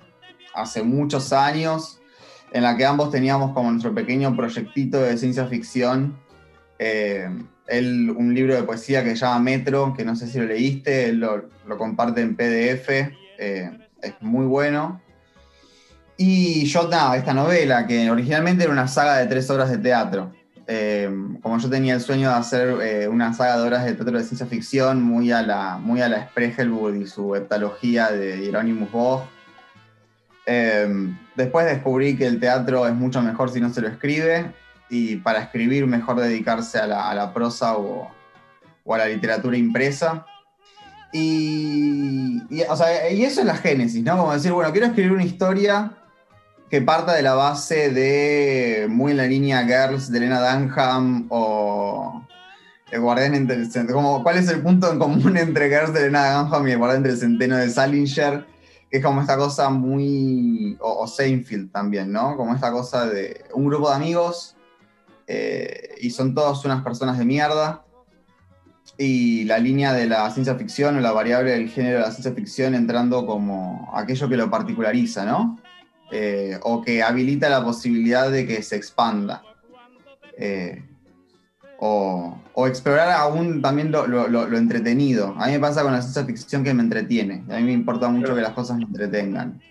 hace muchos años, en la que ambos teníamos como nuestro pequeño proyectito de ciencia ficción. Eh, él, un libro de poesía que se llama Metro, que no sé si lo leíste, él lo, lo comparte en PDF. Eh, es muy bueno. Y yo, nada, esta novela, que originalmente era una saga de tres horas de teatro. Eh, como yo tenía el sueño de hacer eh, una saga de horas de teatro de ciencia ficción muy a la, muy a la Spregelwood y su heptalogía de Hieronymus Bosch. Eh, después descubrí que el teatro es mucho mejor si no se lo escribe y para escribir mejor dedicarse a la, prosa o, o, a la literatura impresa. Y, o sea, y eso es la génesis, ¿no? Como decir, bueno, quiero escribir una historia que parta de la base de, muy en la línea Girls de Elena Dunham o el Guardián entre el como, ¿Cuál es el punto en común entre Girls de Elena Dunham y el Guardián entre el Centeno de Salinger? Que es como esta cosa muy. O, Seinfeld también, ¿no? Como esta cosa de un grupo de amigos eh, y son todos unas personas de mierda y la línea de la ciencia ficción o la variable del género de la ciencia ficción entrando como aquello que lo particulariza, ¿no? Eh, o que habilita la posibilidad de que se expanda. Eh, o, explorar aún también lo, entretenido. A mí me pasa con la ciencia ficción que me entretiene. A mí me importa mucho que las cosas me entretengan.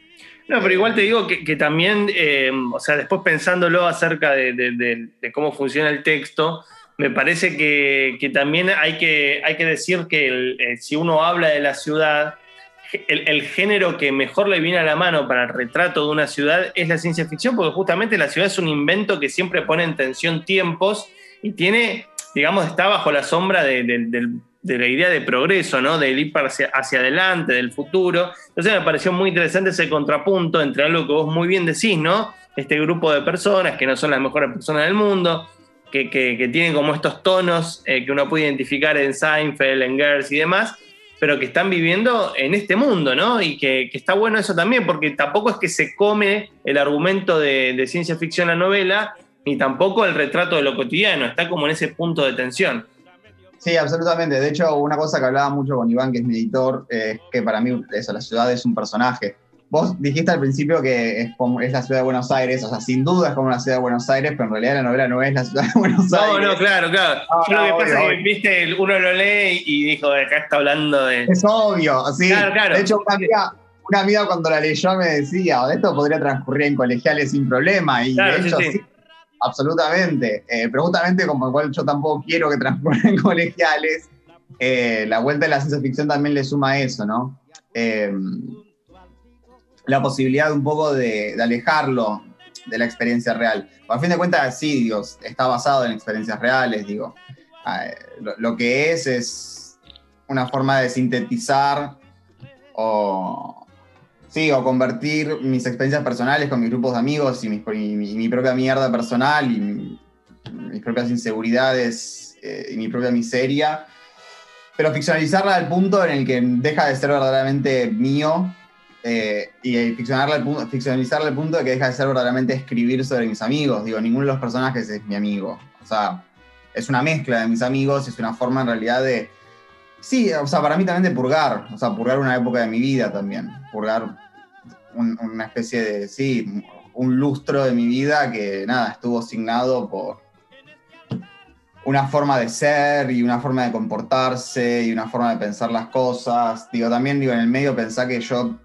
No, pero igual te digo que, también, eh, o sea, después pensándolo acerca de cómo funciona el texto, me parece que, también hay que, hay que decir que eh, si uno habla de la ciudad, el, género que mejor le viene a la mano para el retrato de una ciudad es la ciencia ficción, porque justamente la ciudad es un invento que siempre pone en tensión tiempos y tiene, digamos, está bajo la sombra de, la idea de progreso, ¿no? Del ir hacia, hacia, adelante, del futuro. Entonces me pareció muy interesante ese contrapunto entre algo que vos muy bien decís, ¿no? Este grupo de personas que no son las mejores personas del mundo, que, tienen como estos tonos eh, que uno puede identificar en Seinfeld, en Girls y demás, pero que están viviendo en este mundo, ¿no? Y que, está bueno eso también, porque tampoco es que se come el argumento de, ciencia ficción la novela, ni tampoco el retrato de lo cotidiano, está como en ese punto de tensión. Sí, absolutamente. De hecho, una cosa que hablaba mucho con Iván, que es mi editor, es que para mí eso, la ciudad es un personaje. Vos dijiste al principio que es, como, es la ciudad de Buenos Aires, o sea, sin duda es como la ciudad de Buenos Aires, pero en realidad la novela no es la ciudad de Buenos Aires. No, no, claro, claro. Yo lo que pasa es que, viste, uno lo lee y dijo, acá está hablando de... Es obvio, sí. Claro, claro. De hecho, una amiga, cuando la leyó me decía, esto podría transcurrir en colegiales sin problema, y de hecho sí, absolutamente. Eh, pero justamente como igual yo tampoco quiero que transcurra en colegiales, eh, la vuelta de la ciencia ficción también le suma eso, ¿no? Eh, la posibilidad un poco de, alejarlo de la experiencia real. Por fin de cuentas, sí, Dios, está basado en experiencias reales, digo. Eh, lo, lo, que es es una forma de sintetizar o, sí, o convertir mis experiencias personales con mis grupos de amigos y, mis, y, mi, y propia mierda personal y mi, mis propias inseguridades eh, y mi propia miseria, pero ficcionalizarla al punto en el que deja de ser verdaderamente mío eh, y ficcionarla al punto, ficcionalizarla al punto de que deja de ser verdaderamente escribir sobre mis amigos. Digo, ninguno de los personajes es mi amigo. O sea, es una mezcla de mis amigos, es una forma en realidad de... Sí, o sea, para mí también de purgar, o sea, purgar una época de mi vida también, un, una especie de, sí, un lustro de mi vida que, nada, estuvo asignado por una forma de ser y una forma de comportarse y una forma de pensar las cosas. Digo, también digo, en el medio pensá que yo,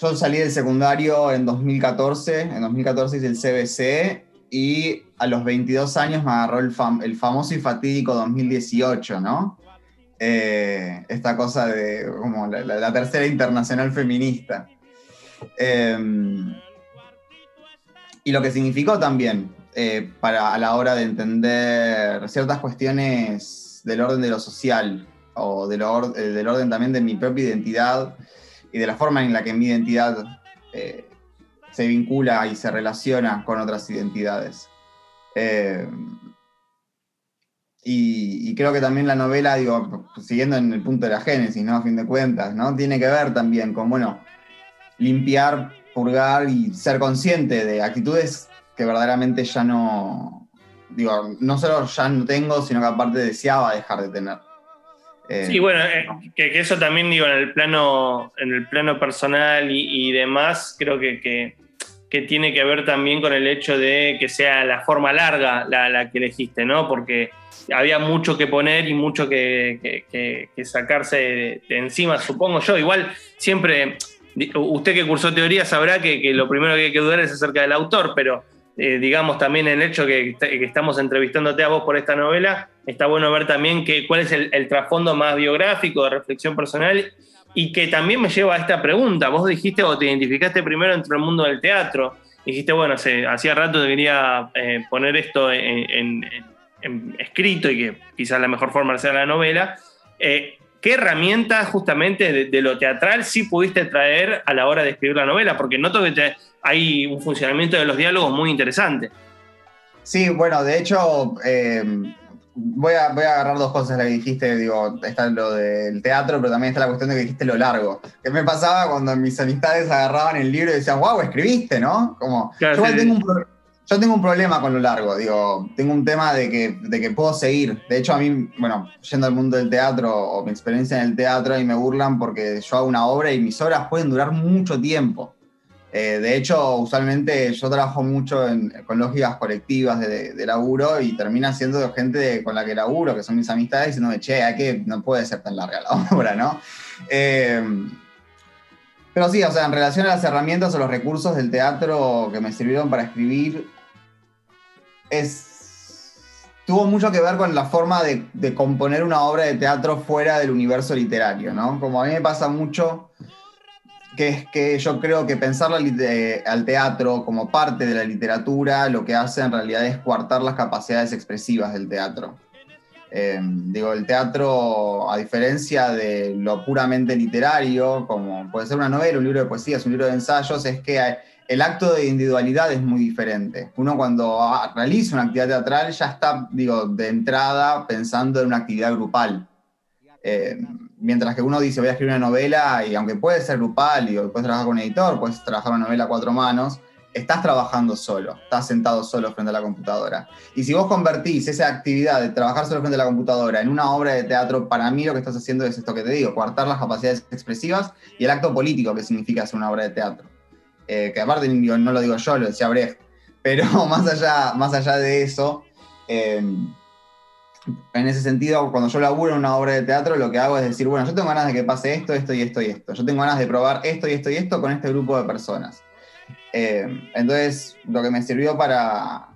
yo salí del secundario en 2014, en 2014 hice el CBC y a los 22 años me agarró el, fam el famoso y fatídico 2018, ¿no? Eh, esta cosa de como la, tercera internacional feminista. Eh, y lo que significó también eh, para a la hora de entender ciertas cuestiones del orden de lo social o del, or del orden también de mi propia identidad y de la forma en la que mi identidad eh, se vincula y se relaciona con otras identidades. Y, y, creo que también la novela, digo, siguiendo en el punto de la génesis, ¿no? A fin de cuentas, ¿no? Tiene que ver también con, bueno, limpiar, purgar y ser consciente de actitudes que verdaderamente ya no, digo, no solo ya no tengo, sino que aparte deseaba dejar de tener. Eh, sí, bueno, eh, que, que, eso también digo en el plano, en el plano personal y, y demás, creo que, que, que, tiene que ver también con el hecho de que sea la forma larga la, la que elegiste, ¿no? Porque había mucho que poner y mucho que, sacarse de, encima, supongo yo. Igual siempre, usted que cursó teoría sabrá que, lo primero que hay que dudar es acerca del autor, pero eh, digamos, también el hecho que, estamos entrevistándote a vos por esta novela, está bueno ver también que, cuál es el, trasfondo más biográfico, de reflexión personal, y que también me lleva a esta pregunta. Vos dijiste o te identificaste primero entre el mundo del teatro, dijiste, bueno, hacía rato que quería eh, poner esto en, en, en, escrito y que quizás la mejor forma sea la novela. Eh, ¿Qué herramientas justamente de, de, lo teatral sí pudiste traer a la hora de escribir la novela? Porque noto que te, hay un funcionamiento de los diálogos muy interesante. Sí, bueno, de hecho, eh, voy, a, voy a agarrar dos cosas la que dijiste, digo, está lo del teatro, pero también está la cuestión de que dijiste lo largo. ¿Qué me pasaba cuando mis amistades agarraban el libro y decían, wow, escribiste, ¿no? Como, claro, yo, sí. tengo un, yo tengo un problema con lo largo, digo, tengo un tema de que, de que puedo seguir. De hecho, a mí, bueno, yendo al mundo del teatro o mi experiencia en el teatro, y me burlan porque yo hago una obra y mis obras pueden durar mucho tiempo. Eh, de hecho, usualmente yo trabajo mucho en, con lógicas colectivas de, laburo y termina siendo gente de, con la que laburo, que son mis amistades, diciéndome, che, hay que, no puede ser tan larga la obra, ¿no? Eh, pero sí, o sea, en relación a las herramientas o los recursos del teatro que me sirvieron para escribir, tuvo mucho que ver con la forma de, de, componer una obra de teatro fuera del universo literario, ¿no? Como a mí me pasa mucho que es que yo creo que pensar la, eh, al teatro como parte de la literatura lo que hace en realidad es coartar las capacidades expresivas del teatro. Eh, digo, el teatro, a diferencia de lo puramente literario, como puede ser una novela, un libro de poesías, un libro de ensayos, es que el acto de individualidad es muy diferente. Uno cuando realiza una actividad teatral ya está, digo, de entrada pensando en una actividad grupal. Eh, mientras que uno dice voy a escribir una novela y aunque puede ser grupal y puedes trabajar con un editor, puedes trabajar una novela a cuatro manos, estás trabajando solo, estás sentado solo frente a la computadora. Y si vos convertís esa actividad de trabajar solo frente a la computadora en una obra de teatro, para mí lo que estás haciendo es esto que te digo, coartar las capacidades expresivas y el acto político que significa hacer una obra de teatro. Eh, que aparte no lo digo yo, lo decía Brecht, pero más allá, más allá de eso, eh, en ese sentido, cuando yo laburo en una obra de teatro, lo que hago es decir, bueno, yo tengo ganas de que pase esto, esto y esto y esto. Yo tengo ganas de probar esto y esto y esto con este grupo de personas. Eh, entonces, lo que me sirvió para,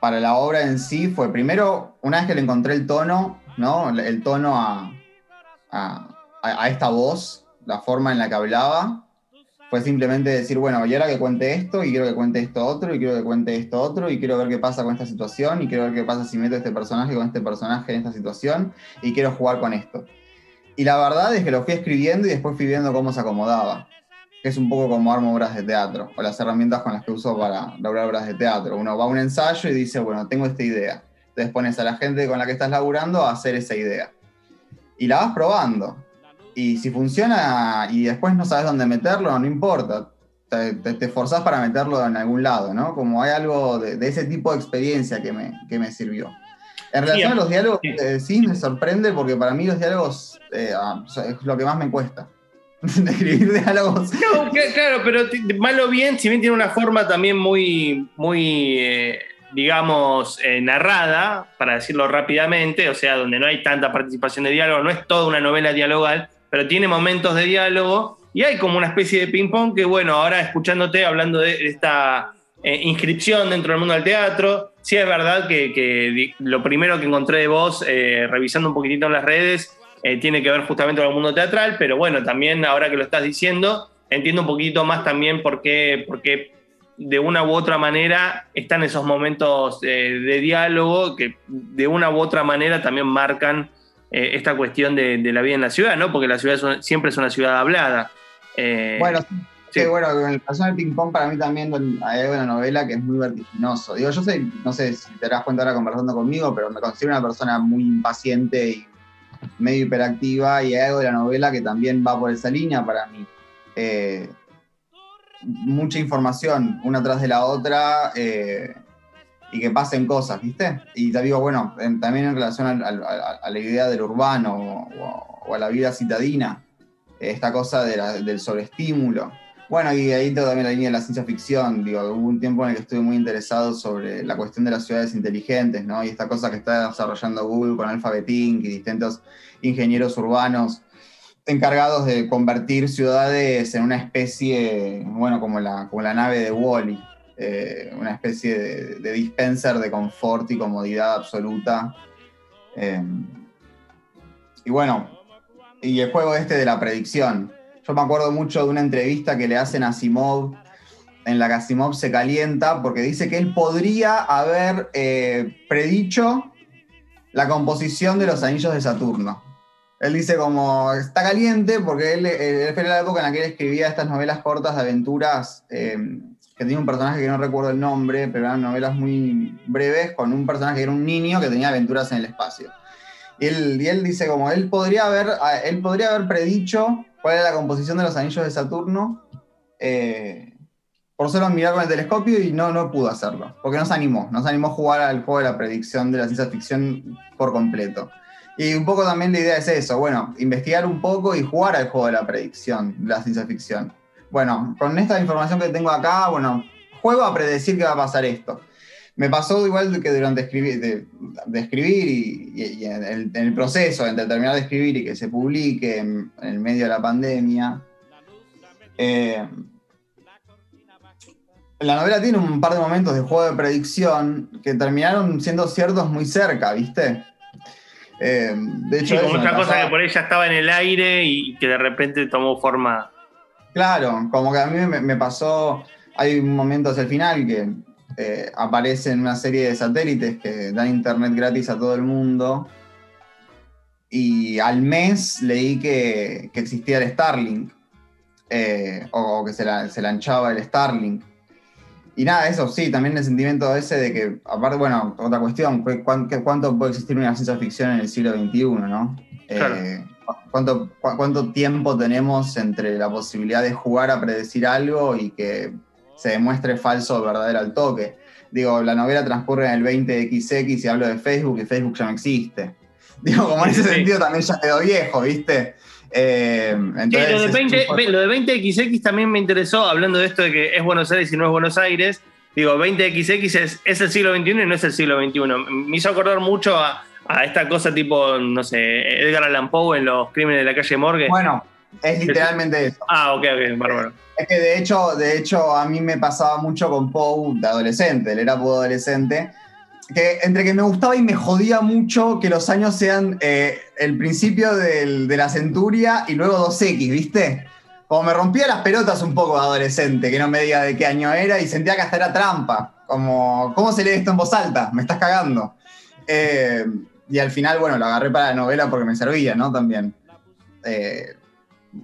para la obra en sí fue, primero, una vez que le encontré el tono, ¿no? El tono a, a- a- esta voz, la forma en la que hablaba, fue simplemente decir, bueno, y ahora que cuente esto, y quiero que cuente esto otro, y quiero que cuente esto otro, y quiero ver qué pasa con esta situación, y quiero ver qué pasa si meto este personaje con este personaje en esta situación, y quiero jugar con esto. Y la verdad es que lo fui escribiendo y después fui viendo cómo se acomodaba. Que es un poco como armo obras de teatro, o las herramientas con las que uso para lograr obras de teatro. Uno va a un ensayo y dice, bueno, tengo esta idea. Entonces pones a la gente con la que estás laburando a hacer esa idea. Y la vas probando. Y si funciona y después no sabes dónde meterlo, no importa. Te, te, para meterlo en algún lado, ¿no? Como hay algo de, de ese tipo de experiencia que me, que me sirvió. En relación a los diálogos, sí. eh, sí me sorprende porque para mí los diálogos eh, ah, es lo que más me cuesta. Escribir diálogos. No, claro, pero mal o bien, si bien tiene una forma también muy, muy eh, digamos, eh, narrada, para decirlo rápidamente, o sea, donde no hay tanta participación de diálogo, no es toda una novela dialogal, pero tiene momentos de diálogo y hay como una especie de ping-pong que, bueno, ahora escuchándote hablando de esta eh, inscripción dentro del mundo del teatro, sí es verdad que, lo primero que encontré de vos, revisando un poquitito en las redes, eh, tiene que ver justamente con el mundo teatral, pero bueno, también ahora que lo estás diciendo, entiendo un poquito más también por qué, por qué de una u otra manera están esos momentos eh, de diálogo que de una u otra manera también marcan eh, esta cuestión de, de la vida en la ciudad, ¿no? Porque la ciudad es una- siempre es una ciudad hablada. Bueno, sí. que bueno, con el personaje del ping-pong para mí también hay en la novela que es muy vertiginoso. Digo, yo soy, no sé si te das cuenta ahora conversando conmigo, pero me considero una persona muy impaciente y medio hiperactiva y hay algo de la novela que también va por esa línea para mí. Eh, mucha información una tras de la otra eh, y que pasen cosas, ¿viste? Y te digo, bueno, en- también en relación a, la idea del urbano o, a la vida citadina, esta cosa del sobreestímulo. Bueno, y ahí tengo también la línea de la ciencia ficción. Digo, hubo un tiempo en el que estuve muy interesado sobre la cuestión de las ciudades inteligentes, ¿no? Y esta cosa que está desarrollando Google con Alphabet Inc. y distintos ingenieros urbanos encargados de convertir ciudades en una especie, bueno, como la, como la nave de Wally, una especie de, de dispenser de confort y comodidad absoluta. Eh, y bueno, y el juego este de la predicción. Yo me acuerdo mucho de una entrevista que le hacen a Asimov, en la que Asimov se calienta porque dice que él podría haber eh, predicho la composición de los anillos de Saturno. Él dice como, está caliente porque él, eh, fue la época en la que él escribía estas novelas cortas de aventuras, eh, que tenía un personaje que no recuerdo el nombre, pero eran novelas muy breves, con un personaje que era un niño que tenía aventuras en el espacio. Y él, y él dice como, él podría, haber, él podría haber predicho cuál era la composición de los anillos de Saturno, eh, por solo mirar con el telescopio y no, no pudo hacerlo, porque no se animó, no se animó a jugar al juego de la predicción de la ciencia ficción por completo. Y un poco también la idea es eso, bueno, investigar un poco y jugar al juego de la predicción de la ciencia ficción. Bueno, con esta información que tengo acá, bueno, juego a predecir que va a pasar esto. Me pasó igual que durante escribir, de, de escribir y, y- y en, el, en el proceso entre terminar de escribir y que se publique en, en el medio de la pandemia. eh, la novela tiene un par de momentos de juego de predicción que terminaron siendo ciertos muy cerca, ¿viste? Eh, de hecho, Sí, como otra cosa pasaba- que por ahí ya estaba en el aire y que de repente tomó forma. Claro, como que a mí me, me pasó, hay un momento hacia el final que eh, aparecen una serie de satélites que dan internet gratis a todo el mundo y al mes leí que, que existía el Starlink eh, o, o que se, la- se lanchaba el Starlink. Y nada, eso sí, también el sentimiento ese de que, aparte, bueno, otra cuestión, ¿cu- cuán- qué- ¿cuánto puede existir una ciencia ficción en el siglo XXI, no? Claro. Eh, ¿cuánto, cu- ¿Cuánto tiempo tenemos entre la posibilidad de jugar a predecir algo y que se demuestre falso o verdadero al toque? Digo, la novela transcurre en el 20XX y hablo de Facebook y Facebook ya no existe. Digo, como en ese Sí. sentido también ya quedó viejo, ¿viste? Eh, Sí, entonces lo, de es 20, un poco- lo de 20XX también me interesó, hablando de esto de que es Buenos Aires y no es Buenos Aires. Digo, 20XX es, es el siglo XXI y no es el siglo XXI. Me hizo acordar mucho a, a esta cosa tipo, no sé, Edgar Allan Poe en los crímenes de la calle Morgue. Bueno, es literalmente eso. ah, ok, ok, bárbaro. Es que de hecho, de hecho, a mí me pasaba mucho con Poe de adolescente, él era Poe adolescente, que entre que me gustaba y me jodía mucho que los años sean eh, el principio del- de la centuria y luego 2X, ¿viste? Como me rompía las pelotas un poco de adolescente, que no me diga de qué año era y sentía que hasta era trampa. Como, ¿cómo se lee esto en voz alta? Me estás cagando. Eh, y al final, bueno, lo agarré para la novela porque me servía, ¿no? También. Eh,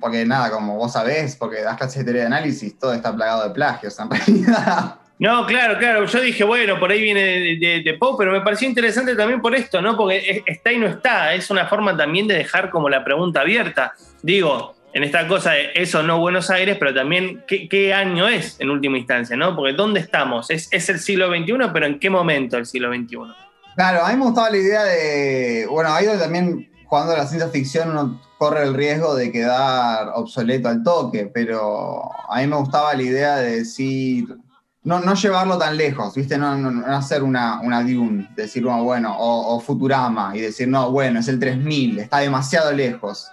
porque nada, como vos sabés, porque das clases de teoría de análisis, todo está plagado de plagios en realidad. No, claro, claro. Yo dije, bueno, por ahí viene de, de- de Poe, pero me pareció interesante también por esto, ¿no? Porque es- está y no está. Es una forma también de dejar como la pregunta abierta. Digo, en esta cosa de eso no Buenos Aires, pero también qué, qué año es en última instancia, ¿no? Porque ¿dónde estamos? Es, es el siglo XXI, pero ¿en qué momento el siglo XXI? Claro, a mí me gustaba la idea de. Bueno, ahí donde también jugando a la ciencia ficción uno corre el riesgo de quedar obsoleto al toque, pero a mí me gustaba la idea de decir. No, no llevarlo tan lejos, ¿viste? No, no- no hacer una, una Dune, decir, bueno, bueno, o, o Futurama, y decir, no, bueno, es el 3000, está demasiado lejos.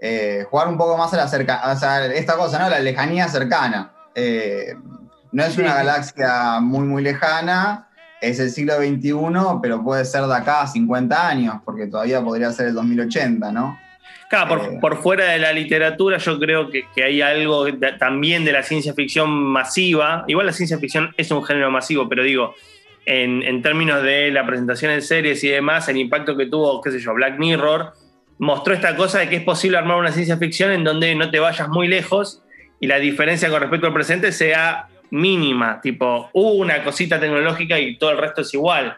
Eh, jugar un poco más a la cerca, o sea, esta cosa, ¿no? La lejanía cercana. Eh, no es Sí. una galaxia muy, muy lejana, es el siglo XXI, pero puede ser de acá a 50 años, porque todavía podría ser el 2080, ¿no? Claro, por, Eh. por fuera de la literatura yo creo que, que hay algo de- también de la ciencia ficción masiva. Igual la ciencia ficción es un género masivo, pero digo, en, en términos de la presentación en series y demás, el impacto que tuvo, qué sé yo, Black Mirror, mostró esta cosa de que es posible armar una ciencia ficción en donde no te vayas muy lejos y la diferencia con respecto al presente sea mínima, tipo una cosita tecnológica y todo el resto es igual.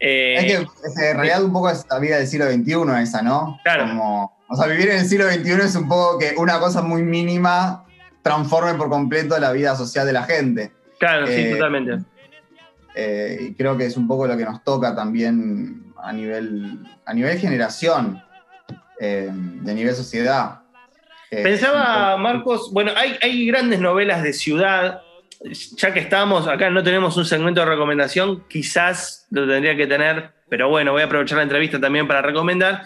Eh, es que es, en realidad un poco es la vida del siglo XXI esa, ¿no? Claro. Como, o sea, vivir en el siglo XXI es un poco que una cosa muy mínima transforme por completo la vida social de la gente. claro, sí, eh, totalmente. Eh, y creo que es un poco lo que nos toca también a nivel, a nivel generación, eh, de nivel sociedad. Pensaba, Marcos, bueno, hay, hay grandes novelas de ciudad. Ya que estamos acá, no tenemos un segmento de recomendación, quizás lo tendría que tener, pero bueno, voy a aprovechar la entrevista también para recomendar.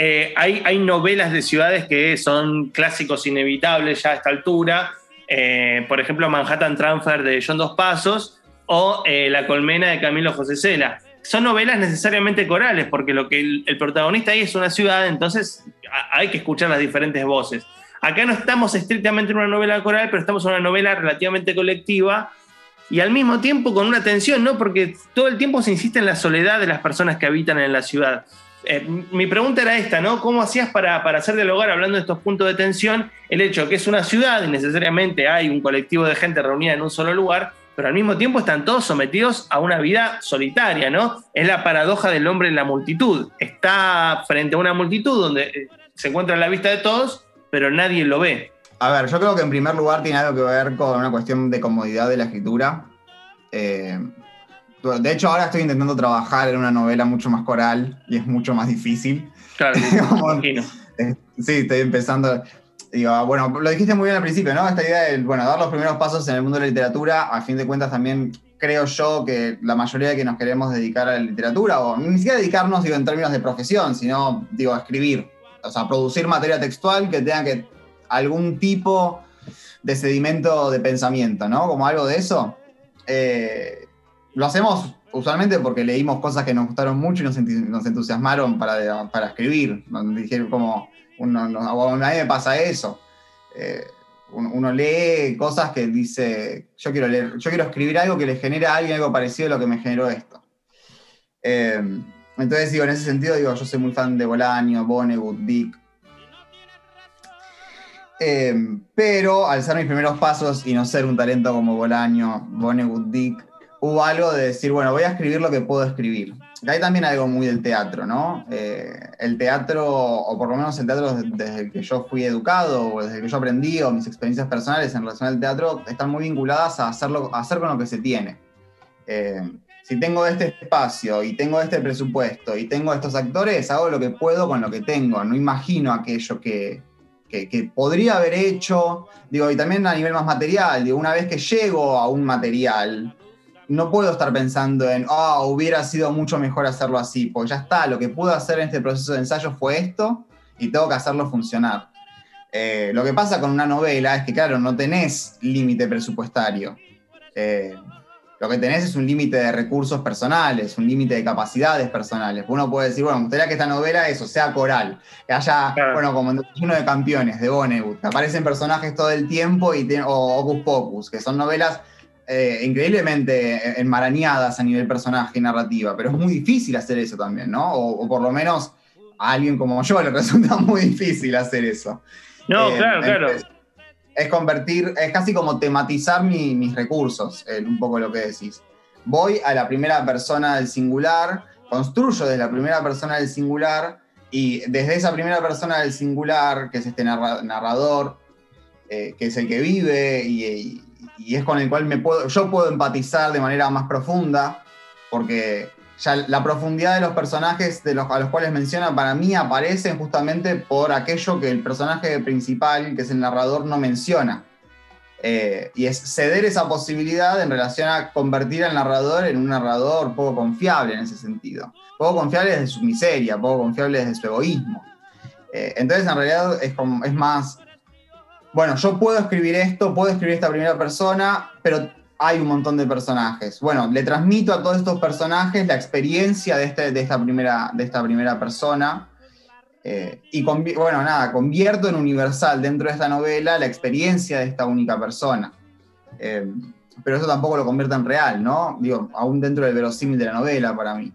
Eh, hay, hay novelas de ciudades que son clásicos inevitables ya a esta altura. Eh, por ejemplo, Manhattan Transfer de John Dos Pasos o eh, La Colmena de Camilo José Cela. Son novelas necesariamente corales, porque lo que el, el protagonista ahí es una ciudad, entonces hay que escuchar las diferentes voces. Acá no estamos estrictamente en una novela coral, pero estamos en una novela relativamente colectiva y al mismo tiempo con una tensión, ¿no? Porque todo el tiempo se insiste en la soledad de las personas que habitan en la ciudad. Eh, mi pregunta era esta, ¿no? ¿Cómo hacías para, para hacer del hogar, hablando de estos puntos de tensión, el hecho que es una ciudad y necesariamente hay un colectivo de gente reunida en un solo lugar, pero al mismo tiempo están todos sometidos a una vida solitaria, ¿no? Es la paradoja del hombre en la multitud. Está frente a una multitud donde eh, se encuentra a la vista de todos, pero nadie lo ve. A ver, yo creo que en primer lugar tiene algo que ver con una cuestión de comodidad de la escritura. Eh, de hecho, ahora estoy intentando trabajar en una novela mucho más coral y es mucho más difícil. Claro, Como- me imagino. Sí, estoy empezando. Digo, ah, bueno, lo dijiste muy bien al principio, ¿no? Esta idea de, bueno, dar los primeros pasos en el mundo de la literatura, a fin de cuentas también creo yo que la mayoría de que nos queremos dedicar a la literatura, o ni siquiera dedicarnos, digo, en términos de profesión, sino, digo, a escribir, o sea, producir materia textual que tenga que algún tipo de sedimento de pensamiento, ¿no? Como algo de eso. Eh, lo hacemos usualmente porque leímos cosas que nos gustaron mucho y nos, nos entusiasmaron para, escribir. Nos dijeron como, uno, no- a mí me pasa eso. Eh, uno, lee cosas que dice, yo quiero leer, yo quiero escribir algo que le genere a alguien algo parecido a lo que me generó esto. Eh, entonces, digo, en ese sentido, digo, yo soy muy fan de Bolaño, Vonnegut, Dick. Eh, pero al ser mis primeros pasos y no ser un talento como Bolaño, Vonnegut, Dick, hubo algo de decir, bueno, voy a escribir lo que puedo escribir. Hay también algo muy del teatro, ¿no? Eh, el teatro, o por lo menos el teatro desde el que yo fui educado, o desde el que yo aprendí, o mis experiencias personales en relación al teatro, están muy vinculadas a, hacerlo, a hacer con lo que se tiene. Eh, si tengo este espacio y tengo este presupuesto y tengo estos actores, hago lo que puedo con lo que tengo, no imagino aquello que, que, que podría haber hecho, digo, y también a nivel más material, digo, una vez que llego a un material, no puedo estar pensando en, ah, hubiera sido mucho mejor hacerlo así, porque ya está, lo que pude hacer en este proceso de ensayo fue esto y tengo que hacerlo funcionar. Eh, lo que pasa con una novela es que, claro, no tenés límite presupuestario. Eh, lo que tenés es un límite de recursos personales, un límite de capacidades personales. Uno puede decir, bueno, me gustaría que esta novela, eso, sea coral, que haya, bueno, como en uno de campeones, de Vonnegut, que aparecen personajes todo el tiempo, y o Ocus Pocus, que son novelas eh, increíblemente enmarañadas a nivel personaje y narrativa, pero es muy difícil hacer eso también, ¿no? O, por lo menos a alguien como yo le resulta muy difícil hacer eso. No, eh, claro, claro es convertir, es casi como tematizar mis recursos, un poco lo que decís. Voy a la primera persona del singular, construyo desde la primera persona del singular y desde esa primera persona del singular, que es este narrador, eh, que es el que vive y, es con el cual me puedo, yo puedo empatizar de manera más profunda, porque ya la profundidad de los personajes de los, a los cuales menciona para mí aparecen justamente por aquello que el personaje principal, que es el narrador, no menciona. Eh, y es ceder esa posibilidad en relación a convertir al narrador en un narrador poco confiable en ese sentido. Poco confiable desde su miseria, poco confiable desde su egoísmo. Eh, entonces, en realidad, es, como, es más, bueno, yo puedo escribir esto, puedo escribir esta primera persona, pero hay un montón de personajes. Bueno, le transmito a todos estos personajes la experiencia de, este, de, esta, primera, de esta primera persona. Eh, y bueno, nada, convierto en universal dentro de esta novela la experiencia de esta única persona. Eh, pero eso tampoco lo convierte en real, ¿no? Digo, aún dentro del verosímil de la novela para mí.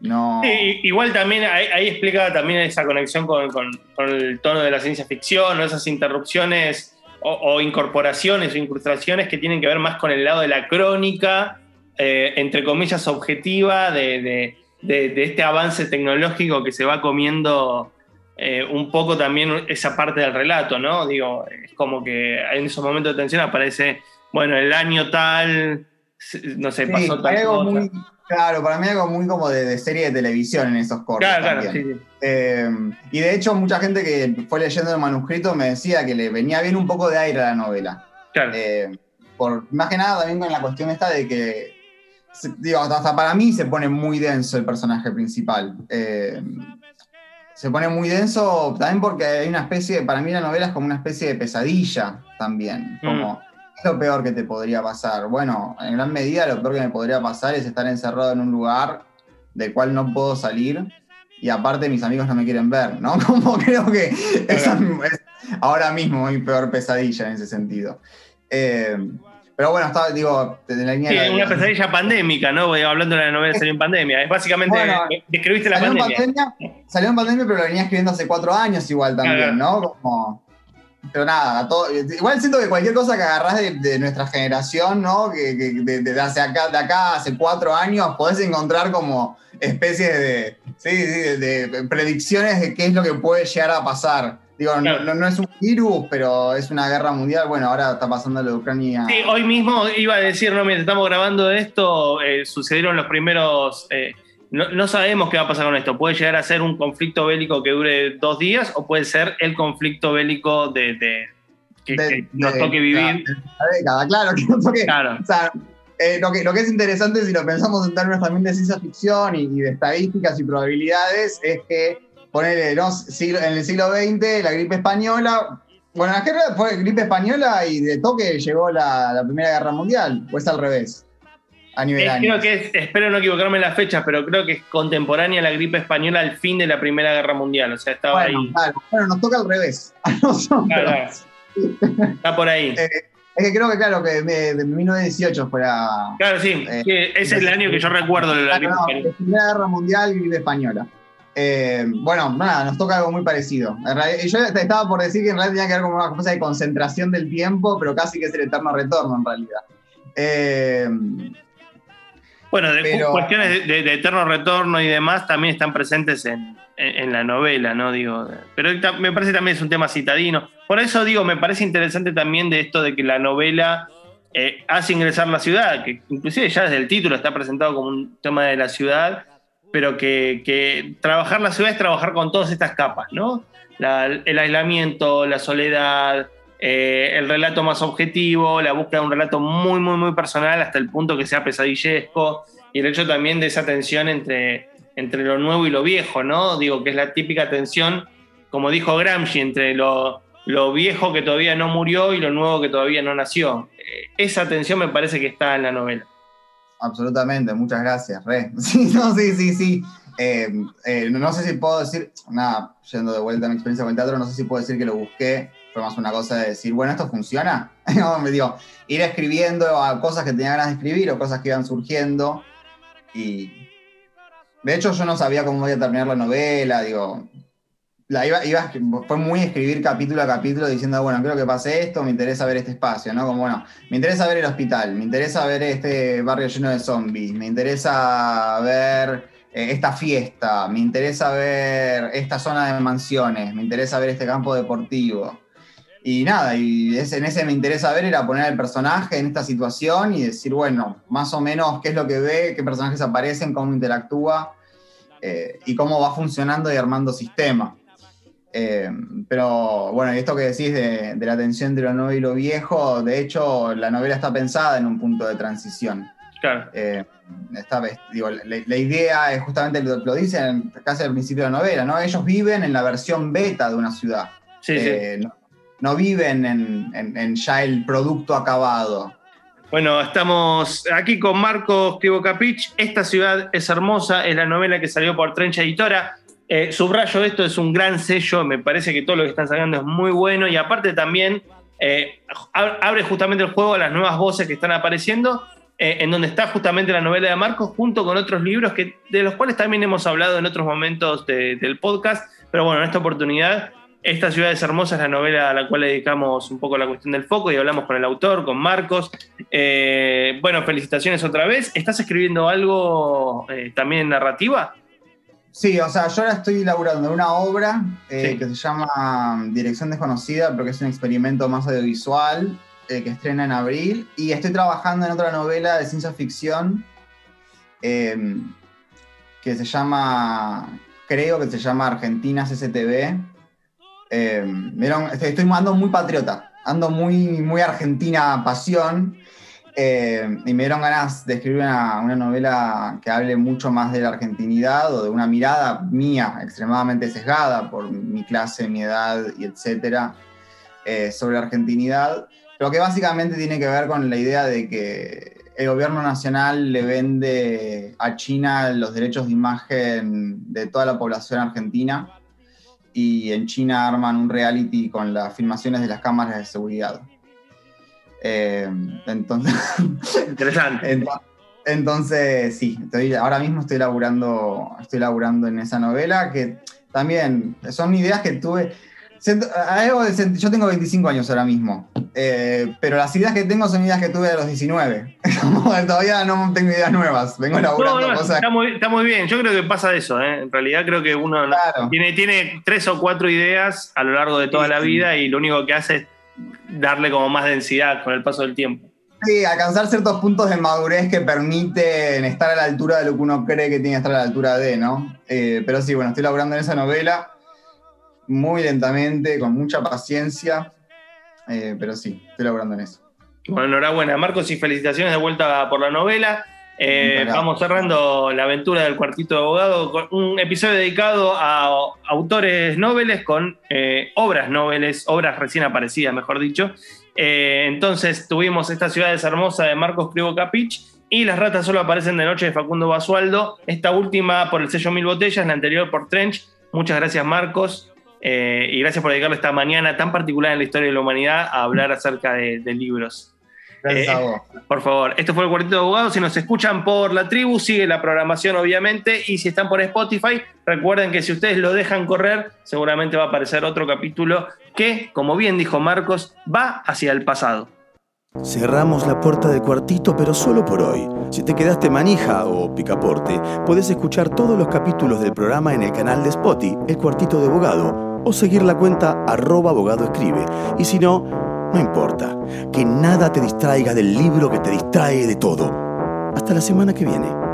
No. igual también ahí, explica también esa conexión con, con, el tono de la ciencia ficción, o esas interrupciones o, incorporaciones o incrustaciones que tienen que ver más con el lado de la crónica, eh, entre comillas, objetiva de, este avance tecnológico que se va comiendo eh, un poco también esa parte del relato, ¿no? Digo, es como que en esos momentos de tensión aparece, bueno, el año tal, no sé, pasó tal cosa. Claro, para mí algo muy como de, serie de televisión en esos cortes. Claro, claro, sí, eh, y de hecho, mucha gente que fue leyendo el manuscrito me decía que le venía bien un poco de aire a la novela. Claro. Eh, por, más que nada también con la cuestión esta de que, digo, hasta para mí se pone muy denso el personaje principal. Eh, se pone muy denso también porque hay una especie, para mí la novela es como una especie de pesadilla también. Como, mm lo peor que te podría pasar? Bueno, en gran medida lo peor que me podría pasar es estar encerrado en un lugar del cual no puedo salir y aparte mis amigos no me quieren ver, ¿no? Como creo que esa es ahora mismo mi peor pesadilla en ese sentido. Eh, pero bueno, estaba, digo, desde la línea sí, una pesadilla pandémica, ¿no? Voy hablando de la novela salió en pandemia. Es básicamente, describiste la pandemia. Salió en pandemia, pero lo venía escribiendo hace cuatro años igual también, ¿no? Como, pero nada, todo, igual siento que cualquier cosa que agarrás de, nuestra generación, ¿no? Que, de, hace acá, de acá hace cuatro años, podés encontrar como especies de, sí, de, predicciones de qué es lo que puede llegar a pasar. Digo, no, es un virus, pero es una guerra mundial. Bueno, ahora está pasando lo de Ucrania. Sí, hoy mismo iba a decir, no, mientras estamos grabando esto, eh, sucedieron los primeros... Eh, no, sabemos qué va a pasar con esto. Puede llegar a ser un conflicto bélico que dure dos días o puede ser el conflicto bélico de, que, nos toque vivir. claro, que nos toque. O sea, eh, lo, que, lo que es interesante si lo pensamos en términos también de ciencia ficción y, de estadísticas y probabilidades es que ponerle en el siglo XX la gripe española, bueno, la guerra fue gripe española y de toque llegó la, la Primera Guerra Mundial, o es al revés a nivel eh, Creo que espero no equivocarme en las fechas, pero creo que es contemporánea la gripe española al fin de la Primera Guerra Mundial. O sea, estaba ahí. Bueno, nos toca al revés. Está por ahí. Eh, es que creo que, claro, que de, 1918 fuera. Claro, sí. Eh, ese es el año que yo recuerdo de la gripe española. Primera Guerra Mundial, gripe española. bueno, nada, nos toca algo muy parecido. yo estaba por decir que en realidad tenía que ver como una cosa de concentración del tiempo, pero casi que es el eterno retorno en realidad. Eh, bueno, cuestiones de, eterno retorno y demás también están presentes en, la novela, ¿no? Digo, pero me parece también es un tema citadino. Por eso digo, me parece interesante también de esto de que la novela eh, hace ingresar la ciudad, que inclusive ya desde el título está presentado como un tema de la ciudad, pero que, trabajar la ciudad es trabajar con todas estas capas, ¿no? el aislamiento, la soledad, eh, el relato más objetivo, la búsqueda de un relato muy, muy, muy personal hasta el punto que sea pesadillesco y el hecho también de esa tensión entre, entre lo nuevo y lo viejo, ¿no? Digo que es la típica tensión, como dijo Gramsci, entre lo, lo viejo que todavía no murió y lo nuevo que todavía no nació. Eh, esa tensión me parece que está en la novela. absolutamente, muchas gracias, re. Sí, no, sí, sí, sí. Eh, no sé si puedo decir, nada, yendo de vuelta a mi experiencia con el teatro, no sé si puedo decir que lo busqué, más una cosa de decir, bueno, esto funciona. me digo, ir escribiendo a cosas que tenía ganas de escribir o cosas que iban surgiendo. Y de hecho yo no sabía cómo iba a terminar la novela, digo, la iba, iba, fue muy escribir capítulo a capítulo diciendo, bueno, creo que pase esto, me interesa ver este espacio, ¿no? Como, bueno, me interesa ver el hospital, me interesa ver este barrio lleno de zombies, me interesa ver eh, esta fiesta, me interesa ver esta zona de mansiones, me interesa ver este campo deportivo. Y nada, y en ese me interesa ver era poner al personaje en esta situación y decir, bueno, más o menos qué es lo que ve, qué personajes aparecen, cómo interactúa eh, y cómo va funcionando y armando sistema. Eh, pero bueno, y esto que decís de, la tensión entre lo nuevo y lo viejo, de hecho, la novela está pensada en un punto de transición. Claro. Eh, esta vez, digo, la, idea es justamente lo, lo dicen casi al principio de la novela, ¿no? Ellos viven en la versión beta de una ciudad. Sí, sí. Eh, no, viven en, ya el producto acabado. Bueno, estamos aquí con Marcos Capich. Esta ciudad es hermosa, es la novela que salió por Trencha Editora. Eh, subrayo esto, es un gran sello, me parece que todo lo que están sacando es muy bueno y aparte también eh, abre justamente el juego a las nuevas voces que están apareciendo, eh, en donde está justamente la novela de Marcos junto con otros libros que, de los cuales también hemos hablado en otros momentos del podcast, pero bueno, en esta oportunidad, Esta ciudad es hermosa es la novela a la cual dedicamos un poco la cuestión del foco y hablamos con el autor, con Marcos. bueno, felicitaciones otra vez. ¿Estás escribiendo algo también en narrativa? Sí, o sea, yo ahora estoy elaborando una obra eh, que se llama Dirección Desconocida, porque es un experimento más audiovisual eh, que estrena en abril. Y estoy trabajando en otra novela de ciencia ficción em, que se llama, creo que se llama Argentina CCTV. Em, estoy, ando muy patriota, ando muy, muy argentina pasión. Eh, y me dieron ganas de escribir una, novela que hable mucho más de la argentinidad o de una mirada mía extremadamente sesgada por mi clase, mi edad y etcétera eh, sobre la argentinidad, pero que básicamente tiene que ver con la idea de que el gobierno nacional le vende a China los derechos de imagen de toda la población argentina y en China arman un reality con las filmaciones de las cámaras de seguridad. Eh, entonces, Interesante. entonces, sí, estoy, ahora mismo estoy laburando, estoy laburando en esa novela que también son ideas que tuve. Yo tengo 25 años ahora mismo, eh, pero las ideas que tengo son ideas que tuve a los 19. Todavía no tengo ideas nuevas, vengo laburando cosas. Está muy, está muy, bien, yo creo que pasa eso. ¿eh? En realidad, creo que uno tiene, tiene tres o cuatro ideas a lo largo de toda la vida y lo único que hace es darle como más densidad con el paso del tiempo. Sí, alcanzar ciertos puntos de madurez que permiten estar a la altura de lo que uno cree que tiene que estar a la altura de, ¿no? Eh, pero sí, bueno, estoy laburando en esa novela muy lentamente, con mucha paciencia, eh, pero sí, estoy laburando en eso. Bueno, enhorabuena, Marcos, y felicitaciones de vuelta por la novela. Eh, vamos cerrando la aventura del cuartito de abogado con un episodio dedicado a autores noveles con eh, obras noveles, obras recién aparecidas, mejor dicho. Eh, entonces tuvimos esta ciudad hermosa de Marcos Cribo Capich y Las ratas solo aparecen de noche de Facundo Basualdo. Esta última por el sello Mil Botellas, la anterior por Trench. Muchas gracias, Marcos. Y gracias por dedicarle esta mañana tan particular en la historia de la humanidad a hablar acerca de libros. Eh, por favor, esto fue el Cuartito de Abogados. Si nos escuchan por la tribu, sigue la programación, obviamente. Y si están por Spotify, recuerden que si ustedes lo dejan correr, seguramente va a aparecer otro capítulo que, como bien dijo Marcos, va hacia el pasado. Cerramos la puerta de cuartito, pero solo por hoy. Si te quedaste manija o picaporte, puedes escuchar todos los capítulos del programa en el canal de Spotify, El Cuartito de Abogado, o seguir la cuenta arroba abogado escribe. Y si no, no importa, que nada te distraiga del libro que te distrae de todo. Hasta la semana que viene.